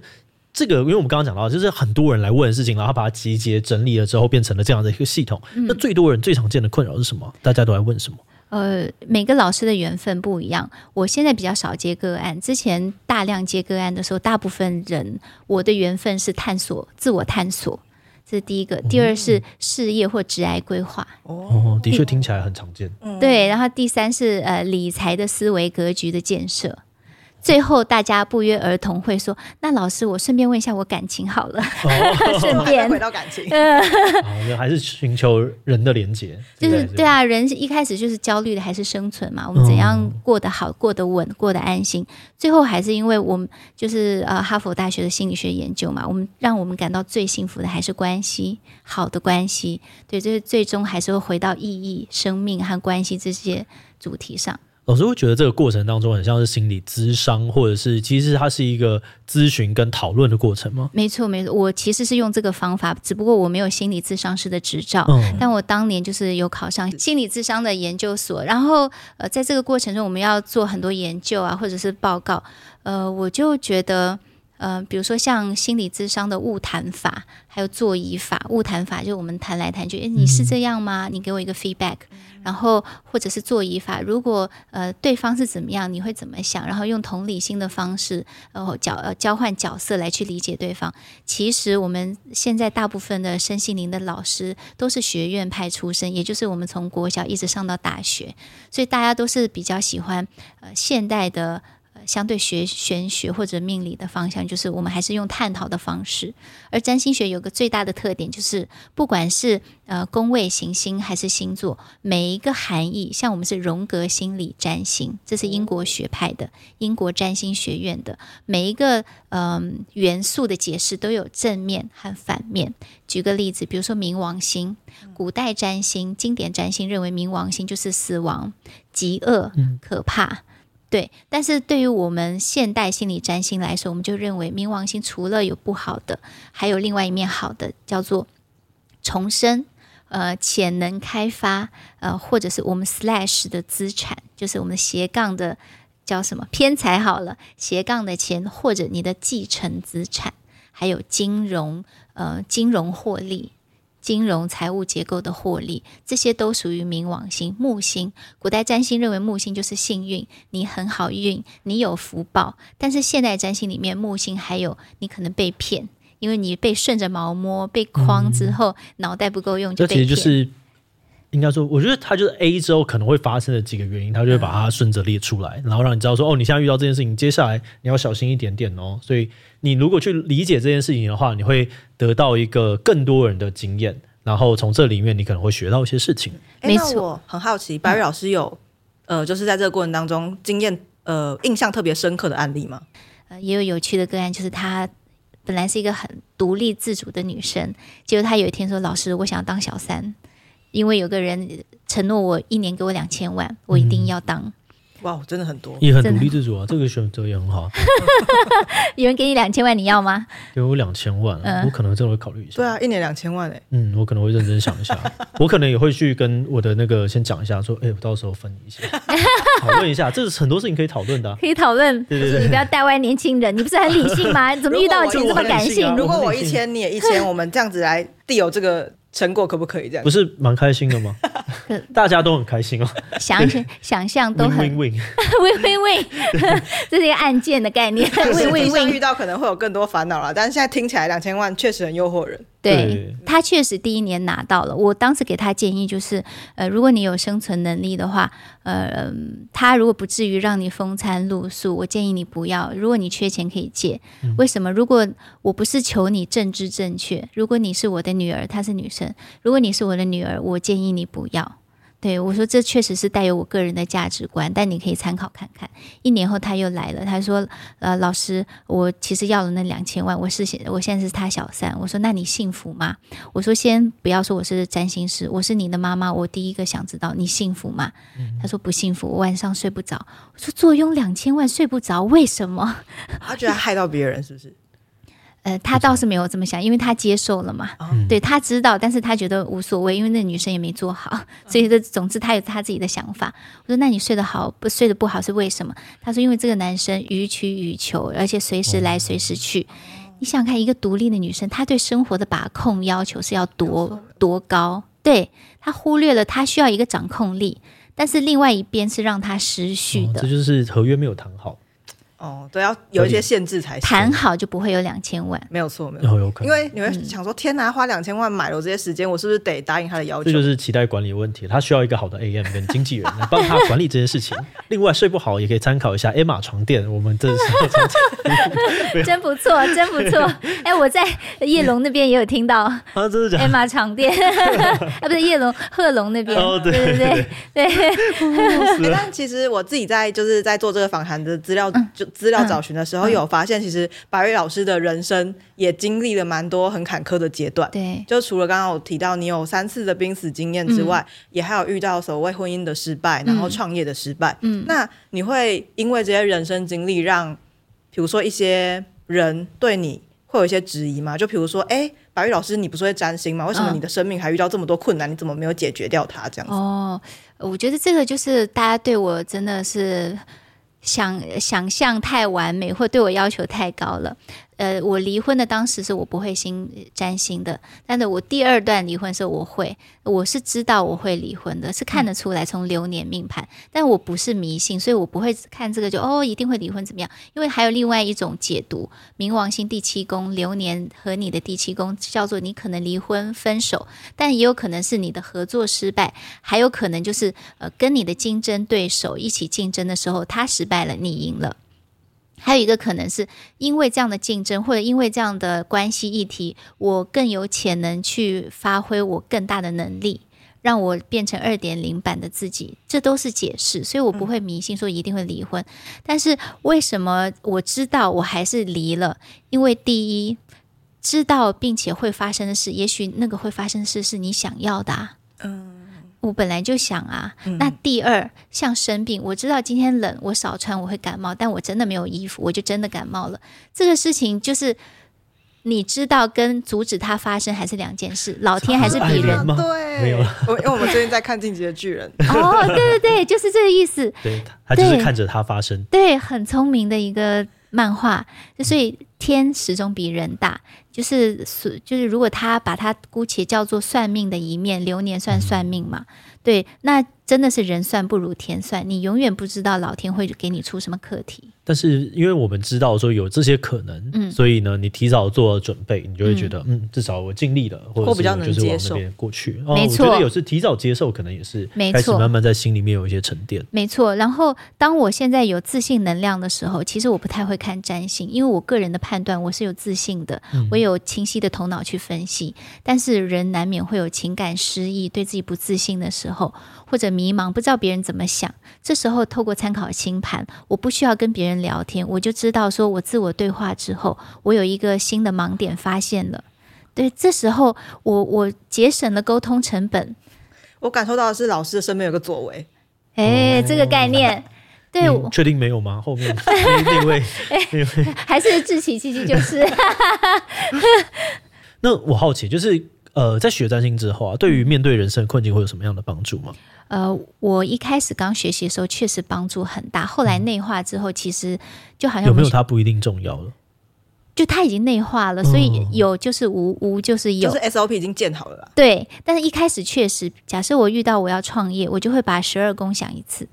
这个因为我们刚刚讲到，就是很多人来问的事情，然后把它集结整理了之后，变成了这样的一个系统。嗯、那最多人最常见的困扰是什么？大家都来问什么？呃，每个老师的缘分不一样。我现在比较少接个案，之前大量接个案的时候，大部分人我的缘分是探索自我探索，这是第一个。第二是事业或职业规划。哦，的确听起来很常见。对，然后第三是呃理财的思维格局的建设。最后，大家不约而同会说：“那老师，我顺便问一下我感情好了。哦” [LAUGHS] 顺便回到感情，还是寻求人的连接。就是对啊，人一开始就是焦虑的，还是生存嘛？我们怎样过得好、过得稳、过得安心？最后还是因为我们就是呃哈佛大学的心理学研究嘛，我们让我们感到最幸福的还是关系，好的关系。对，就是最终还是会回到意义、生命和关系这些主题上。老师会觉得这个过程当中很像是心理咨商，或者是其实它是一个咨询跟讨论的过程吗？没错，没错，我其实是用这个方法，只不过我没有心理咨商师的执照，嗯、但我当年就是有考上心理咨商的研究所，然后呃，在这个过程中，我们要做很多研究啊，或者是报告，呃，我就觉得。呃，比如说像心理咨商的物谈法，还有座椅法。物谈法就是我们谈来谈去，诶，你是这样吗？你给我一个 feedback。然后或者是座椅法，如果呃对方是怎么样，你会怎么想？然后用同理心的方式，然后交呃交换角色来去理解对方。其实我们现在大部分的身心灵的老师都是学院派出身，也就是我们从国小一直上到大学，所以大家都是比较喜欢呃现代的。相对学玄学或者命理的方向，就是我们还是用探讨的方式。而占星学有个最大的特点，就是不管是呃宫位行星还是星座，每一个含义，像我们是荣格心理占星，这是英国学派的英国占星学院的每一个嗯、呃、元素的解释都有正面和反面。举个例子，比如说冥王星，古代占星、经典占星认为冥王星就是死亡、极恶、可怕。对，但是对于我们现代心理占星来说，我们就认为冥王星除了有不好的，还有另外一面好的，叫做重生，呃，潜能开发，呃，或者是我们 slash 的资产，就是我们斜杠的叫什么偏财好了，斜杠的钱或者你的继承资产。还有金融呃金融获利。金融财务结构的获利，这些都属于冥王星木星。古代占星认为木星就是幸运，你很好运，你有福报。但是现代占星里面，木星还有你可能被骗，因为你被顺着毛摸，被诓之后，嗯、脑袋不够用就被骗。这其实就是应该说，我觉得它就是 A 之后可能会发生的几个原因，它就会把它顺着列出来，然后让你知道说，哦，你现在遇到这件事情，接下来你要小心一点点哦。所以。你如果去理解这件事情的话，你会得到一个更多人的经验，然后从这里面你可能会学到一些事情。没错，我很好奇，白瑞老师有、嗯、呃，就是在这个过程当中经验呃印象特别深刻的案例吗？呃，也有有趣的个案，就是她本来是一个很独立自主的女生，结果她有一天说：“老师，我想要当小三，因为有个人承诺我一年给我两千万，我一定要当。嗯”哇，真的很多，也很独立自主啊，这个选择也很好。[LAUGHS] 有人给你两千万，你要吗？给我两千万，我可能真的会考虑一下。对啊，一年两千万哎。嗯，我可能会认真想一下，[LAUGHS] 我可能也会去跟我的那个先讲一下，说，哎，我到时候分你一下，[LAUGHS] 讨论一下，这是很多事情可以讨论的，可以讨论。对对对，你不要带歪年轻人，你不是很理性吗？怎么遇到钱这么感性？如果我一千，你也一千，我们这样子来 deal 这个。成果可不可以这样？不是蛮开心的吗？[LAUGHS] 大家都很开心哦。想想象都很 win win win [LAUGHS] win win，这是一个案件的概念。win win win 遇到可能会有更多烦恼了，但是现在听起来两千万确实很诱惑人。对，他确实第一年拿到了。我当时给他建议就是，呃，如果你有生存能力的话，呃，他如果不至于让你风餐露宿，我建议你不要。如果你缺钱可以借，嗯、为什么？如果我不是求你政治正确，如果你是我的女儿，她是女生，如果你是我的女儿，我建议你不要。对，我说，这确实是带有我个人的价值观，但你可以参考看看。一年后他又来了，他说：“呃，老师，我其实要了那两千万，我是现我现在是他小三。”我说：“那你幸福吗？”我说：“先不要说我是占星师，我是你的妈妈，我第一个想知道你幸福吗？”嗯、他说：“不幸福，我晚上睡不着。”我说：“坐拥两千万睡不着，为什么？”他觉得害到别人是不是？呃，他倒是没有这么想，因为他接受了嘛。嗯、对，他知道，但是他觉得无所谓，因为那女生也没做好，所以这总之他有他自己的想法。我说，那你睡得好不睡得不好是为什么？他说，因为这个男生予取予求，而且随时来随时去。嗯、你想看一个独立的女生，她对生活的把控要求是要多多高？对，他忽略了他需要一个掌控力，但是另外一边是让他失序的。哦、这就是合约没有谈好。哦，对，要有一些限制才行。谈好就不会有两千万，没有错，没有错，有可能。因为你会想说，天哪，花两千万买了这些时间，我是不是得答应他的要求？这就是期待管理问题，他需要一个好的 AM 跟经纪人来 [LAUGHS] 帮他管理这件事情。另外，睡不好也可以参考一下 Emma 床垫，我们这是 [LAUGHS] 真不错，真不错。[LAUGHS] 哎，我在叶龙那边也有听到啊，真的假的？Emma 床垫啊，不是叶龙贺龙那边，对对对对。但其实我自己在就是在做这个访谈的资料就。资料找寻的时候，有发现，其实白瑞老师的人生也经历了蛮多很坎坷的阶段。对，就除了刚刚我提到你有三次的濒死经验之外，嗯、也还有遇到所谓婚姻的失败，然后创业的失败。嗯，那你会因为这些人生经历，让比如说一些人对你会有一些质疑吗？就比如说，哎、欸，百瑞老师，你不是会占星吗？为什么你的生命还遇到这么多困难？你怎么没有解决掉它？这样子？哦，我觉得这个就是大家对我真的是。想想象太完美，或对我要求太高了。呃，我离婚的当时是我不会心占星的，但是我第二段离婚的时候我会，我是知道我会离婚的，是看得出来从流年命盘，但我不是迷信，所以我不会看这个就哦一定会离婚怎么样？因为还有另外一种解读，冥王星第七宫流年和你的第七宫叫做你可能离婚分手，但也有可能是你的合作失败，还有可能就是呃跟你的竞争对手一起竞争的时候他失败了，你赢了。还有一个可能是因为这样的竞争，或者因为这样的关系议题，我更有潜能去发挥我更大的能力，让我变成二点零版的自己，这都是解释。所以我不会迷信说一定会离婚。但是为什么我知道我还是离了？因为第一，知道并且会发生的事，也许那个会发生的事是你想要的啊。嗯。我本来就想啊，那第二像生病，我知道今天冷，我少穿我会感冒，但我真的没有衣服，我就真的感冒了。这个事情就是你知道跟阻止它发生还是两件事，[LAUGHS] 老天还是比人吗？对，没有了。因为我们最近在看《进击的巨人》。[LAUGHS] 哦，对对对，就是这个意思。对，他就是看着它发生。对，对，很聪明的一个漫画。所以天始终比人大，就是就是如果他把他姑且叫做算命的一面，流年算算命嘛，对，那真的是人算不如天算，你永远不知道老天会给你出什么课题。但是，因为我们知道说有这些可能，嗯，所以呢，你提早做了准备，你就会觉得，嗯，嗯，至少我尽力了，或者是就是往那边过去。没错，我觉得有时提早接受，可能也是开始慢慢在心里面有一些沉淀。没错。然后，当我现在有自信能量的时候，其实我不太会看占星，因为我个人的判断我是有自信的，我有清晰的头脑去分析。嗯，但是人难免会有情感失意，对自己不自信的时候，或者迷茫，不知道别人怎么想。这时候，透过参考星盘，我不需要跟别人聊天，我就知道，说我自我对话之后，我有一个新的盲点发现了。对，这时候我我节省了沟通成本。我感受到的是老师的身边有个作为，哎，这个概念，[LAUGHS] 对，我确定没有吗？后面 [LAUGHS] 那位，[LAUGHS] 那位还是志祺七七就是。那我好奇，就是呃，在学占星之后啊，对于面对人生困境会有什么样的帮助吗？呃，我一开始刚学习的时候确实帮助很大，后来内化之后，其实就好像有没有它不一定重要了，就它已经内化了，所以有就是无，无就是有，就是 SOP 已经建好了啦。对，但是一开始确实，假设我遇到我要创业，我就会把十二宫想一次，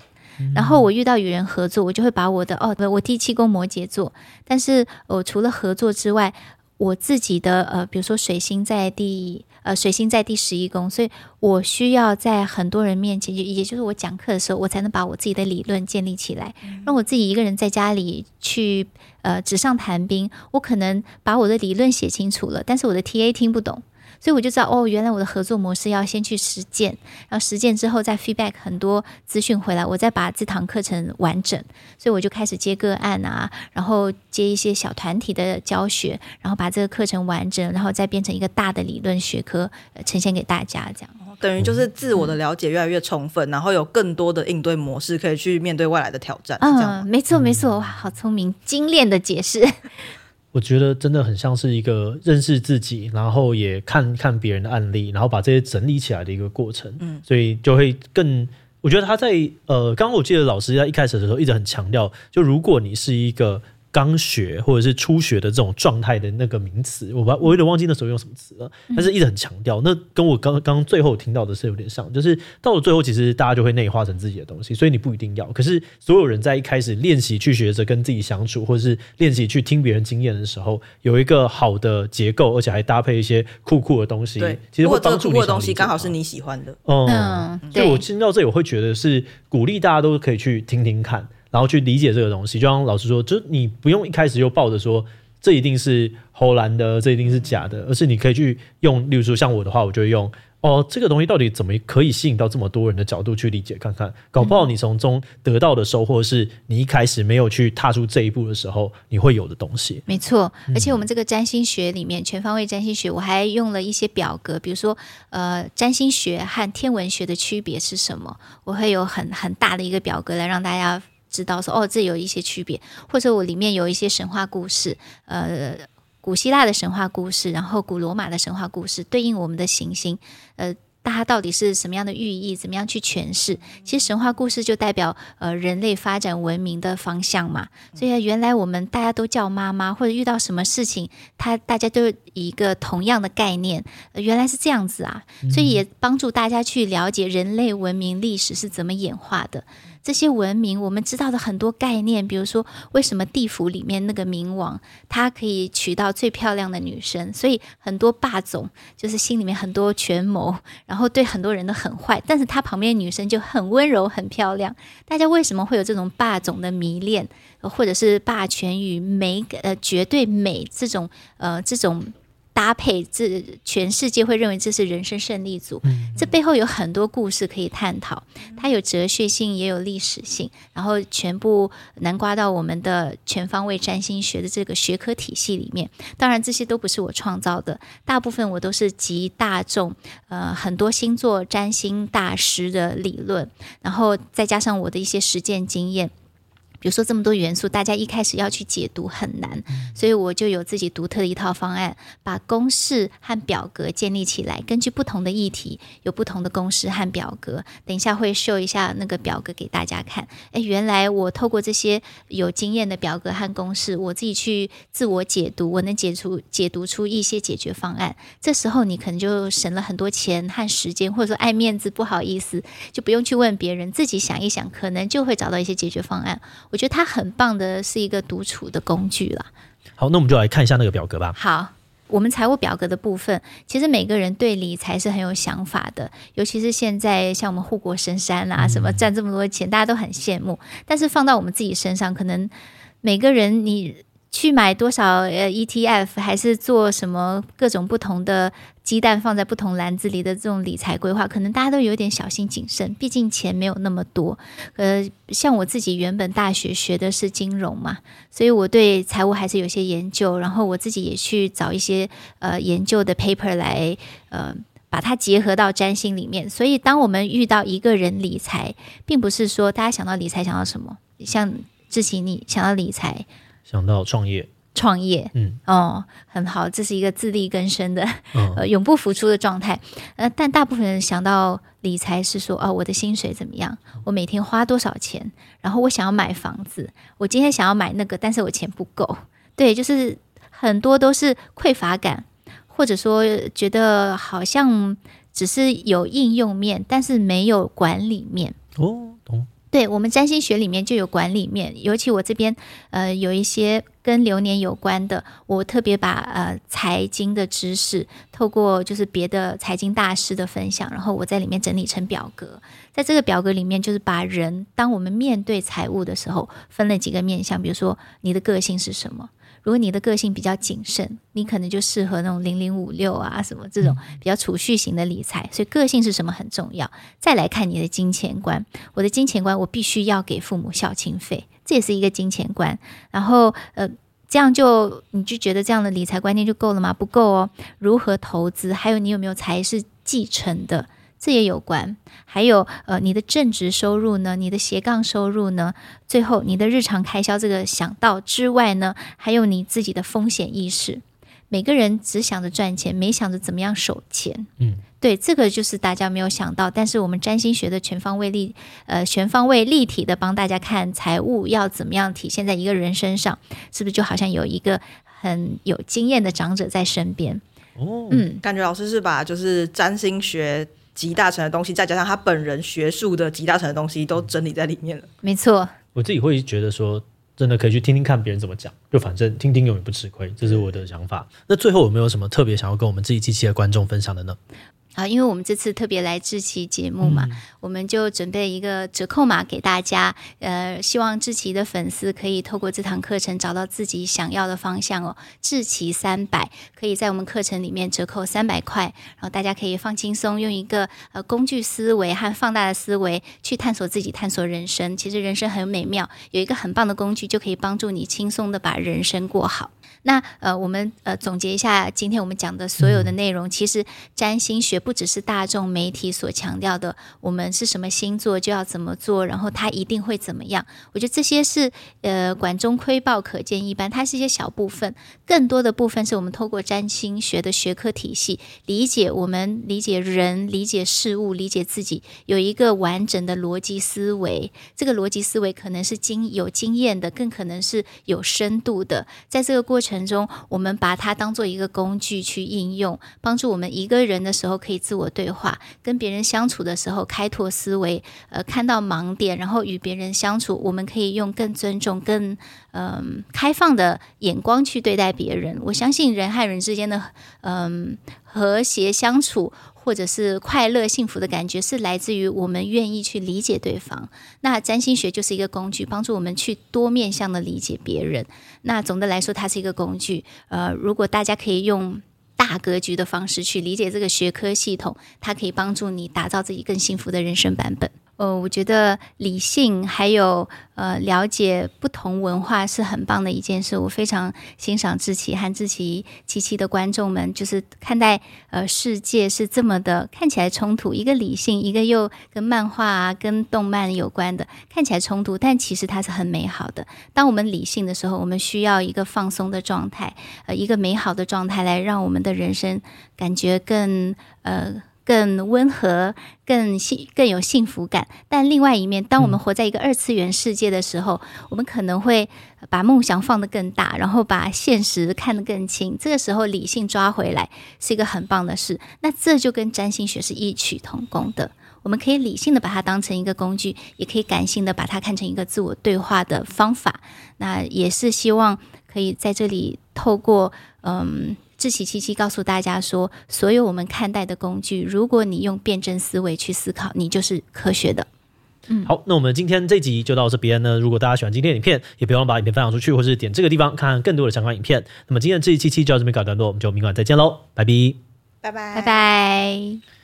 然后我遇到与人合作，我就会把我的哦，我第七宫摩羯座，但是我除了合作之外，我自己的呃，比如说水星在第。呃，水星在第十一宫，所以我需要在很多人面前，也也就是我讲课的时候，我才能把我自己的理论建立起来。让我自己一个人在家里去呃纸上谈兵，我可能把我的理论写清楚了，但是我的 TA 听不懂。所以我就知道哦，原来我的合作模式要先去实践，然后实践之后再 feedback 很多资讯回来，我再把这堂课程完整。所以我就开始接个案啊，然后接一些小团体的教学，然后把这个课程完整，然后再变成一个大的理论学科，呃，呈现给大家。这样等于就是自我的了解越来越充分，嗯、然后有更多的应对模式可以去面对外来的挑战。嗯，没错没错，哇，好聪明，精炼的解释。我觉得真的很像是一个认识自己，然后也看看别人的案例，然后把这些整理起来的一个过程。嗯，所以就会更，我觉得他在呃，刚刚我记得老师在一开始的时候一直很强调，就如果你是一个。刚学或者是初学的这种状态的那个名词，我把我有点忘记那时候用什么词了，但是一直很强调。那跟我刚刚最后听到的是有点像，就是到了最后，其实大家就会内化成自己的东西，所以你不一定要。可是所有人在一开始练习去学着跟自己相处，或者是练习去听别人经验的时候，有一个好的结构，而且还搭配一些酷酷的东西，对，其实会帮助你。酷的东西刚好是你喜欢的，嗯，对。我听到这里，我会觉得是鼓励大家都可以去听听看。然后去理解这个东西，就像老师说，就你不用一开始就抱着说这一定是侯兰的，这一定是假的，而是你可以去用，例如说像我的话，我就会用哦，这个东西到底怎么可以吸引到这么多人的角度去理解看看，搞不好你从中得到的收获是你一开始没有去踏出这一步的时候你会有的东西。没错，而且我们这个占星学里面，全方位占星学，我还用了一些表格，比如说呃，占星学和天文学的区别是什么？我会有很很大的一个表格来让大家。知道说哦，这有一些区别，或者我里面有一些神话故事，呃，古希腊的神话故事，然后古罗马的神话故事，对应我们的行星，呃，它到底是什么样的寓意，怎么样去诠释？其实神话故事就代表呃人类发展文明的方向嘛。所以原来我们大家都叫妈妈，或者遇到什么事情，他大家都以一个同样的概念，原来是这样子啊。所以也帮助大家去了解人类文明历史是怎么演化的。这些文明，我们知道的很多概念，比如说为什么地府里面那个冥王，他可以娶到最漂亮的女生，所以很多霸总就是心里面很多权谋，然后对很多人都很坏，但是他旁边的女生就很温柔、很漂亮。大家为什么会有这种霸总的迷恋，或者是霸权与美，呃，绝对美这种，呃，这种。搭配，这全世界会认为这是人生胜利组。嗯，这背后有很多故事可以探讨，它有哲学性，也有历史性，然后全部南瓜到我们的全方位占星学的这个学科体系里面。当然，这些都不是我创造的，大部分我都是集大众，呃，很多星座占星大师的理论，然后再加上我的一些实践经验。比如说这么多元素，大家一开始要去解读很难，所以我就有自己独特的一套方案，把公式和表格建立起来，根据不同的议题有不同的公式和表格。等一下会秀一下那个表格给大家看。诶，原来我透过这些有经验的表格和公式，我自己去自我解读，我能解出解读出一些解决方案。这时候你可能就省了很多钱和时间，或者说爱面子不好意思，就不用去问别人，自己想一想，可能就会找到一些解决方案。我觉得它很棒的是一个独处的工具了。好，那我们就来看一下那个表格吧。好，我们财务表格的部分，其实每个人对理财是很有想法的，尤其是现在像我们护国神山啊，什么赚这么多钱，大家都很羡慕。但是放到我们自己身上，可能每个人你。去买多少呃 ETF，还是做什么各种不同的鸡蛋放在不同篮子里的这种理财规划，可能大家都有点小心谨慎，毕竟钱没有那么多。呃，像我自己原本大学学的是金融嘛，所以我对财务还是有些研究，然后我自己也去找一些呃研究的 paper 来呃把它结合到占星里面。所以当我们遇到一个人理财，并不是说大家想到理财想到什么，像志祺你想到理财。想到创业，创业，嗯，哦，很好，这是一个自力更生的，嗯、[LAUGHS] 呃，永不服出的状态。呃，但大部分人想到理财是说，哦，我的薪水怎么样？我每天花多少钱？然后我想要买房子，我今天想要买那个，但是我钱不够。对，就是很多都是匮乏感，或者说觉得好像只是有应用面，但是没有管理面。哦，懂。对，我们占星学里面就有管理面，尤其我这边呃有一些跟流年有关的，我特别把呃财经的知识透过就是别的财经大师的分享，然后我在里面整理成表格，在这个表格里面就是把人当我们面对财务的时候分了几个面向，比如说你的个性是什么。如果你的个性比较谨慎，你可能就适合那种零零五六啊什么这种比较储蓄型的理财。所以个性是什么很重要。再来看你的金钱观，我的金钱观，我必须要给父母孝亲费，这也是一个金钱观。然后呃，这样就你就觉得这样的理财观念就够了吗？不够哦。如何投资？还有你有没有财是继承的？这也有关，还有呃，你的正职收入呢？你的斜杠收入呢？最后，你的日常开销这个想到之外呢，还有你自己的风险意识。每个人只想着赚钱，没想着怎么样守钱。嗯，对，这个就是大家没有想到。但是我们占星学的全方位立呃全方位立体的帮大家看财务要怎么样体现在一个人身上，是不是就好像有一个很有经验的长者在身边？哦，嗯，感觉老师是把就是占星学。集大成的东西，再加上他本人学术的集大成的东西，都整理在里面了。没错，我自己会觉得说，真的可以去听听看别人怎么讲，就反正听听永远不吃亏，这是我的想法。那最后有没有什么特别想要跟我们自己机器的观众分享的呢？啊，因为我们这次特别来志奇节目嘛，嗯、我们就准备一个折扣码给大家。呃，希望志奇的粉丝可以透过这堂课程找到自己想要的方向哦。志奇三百可以在我们课程里面折扣三百块，然后大家可以放轻松，用一个呃工具思维和放大的思维去探索自己，探索人生。其实人生很美妙，有一个很棒的工具就可以帮助你轻松的把人生过好。那呃，我们呃总结一下今天我们讲的所有的内容。其实占星学不只是大众媒体所强调的，我们是什么星座就要怎么做，然后它一定会怎么样。我觉得这些是呃管中窥豹，可见一斑，它是一些小部分，更多的部分是我们透过占星学的学科体系理解我们，理解人，理解事物，理解自己，有一个完整的逻辑思维。这个逻辑思维可能是经有经验的，更可能是有深度的，在这个过程。中，我们把它当做一个工具去应用，帮助我们一个人的时候可以自我对话，跟别人相处的时候开拓思维，呃，看到盲点，然后与别人相处，我们可以用更尊重、更嗯、开放的眼光去对待别人。我相信人和人之间的嗯、和谐相处。或者是快乐幸福的感觉，是来自于我们愿意去理解对方。那占星学就是一个工具，帮助我们去多面向的理解别人。那总的来说，它是一个工具。呃，如果大家可以用大格局的方式去理解这个学科系统，它可以帮助你打造自己更幸福的人生版本。呃，我觉得理性还有呃了解不同文化是很棒的一件事。我非常欣赏志奇和志奇七七的观众们，就是看待呃世界是这么的看起来冲突，一个理性，一个又跟漫画啊、跟动漫有关的，看起来冲突，但其实它是很美好的。当我们理性的时候，我们需要一个放松的状态，呃，一个美好的状态来让我们的人生感觉更呃。更温和、更幸、更有幸福感。但另外一面，当我们活在一个二次元世界的时候，我们可能会把梦想放得更大，然后把现实看得更轻。这个时候，理性抓回来是一个很棒的事。那这就跟占星学是异曲同工的。我们可以理性的把它当成一个工具，也可以感性的把它看成一个自我对话的方法。那也是希望可以在这里透过嗯。志奇七七告诉大家说，所有我们看待的工具，如果你用辩证思维去思考，你就是科学的。嗯，好，那我们今天这集就到这边呢。如果大家喜欢今天的影片，也别忘把影片分享出去，或是点这个地方看看更多的相关影片。那么今天的志祺七七就到这边告一段落，我们就明晚再见喽，拜拜，拜拜，拜拜。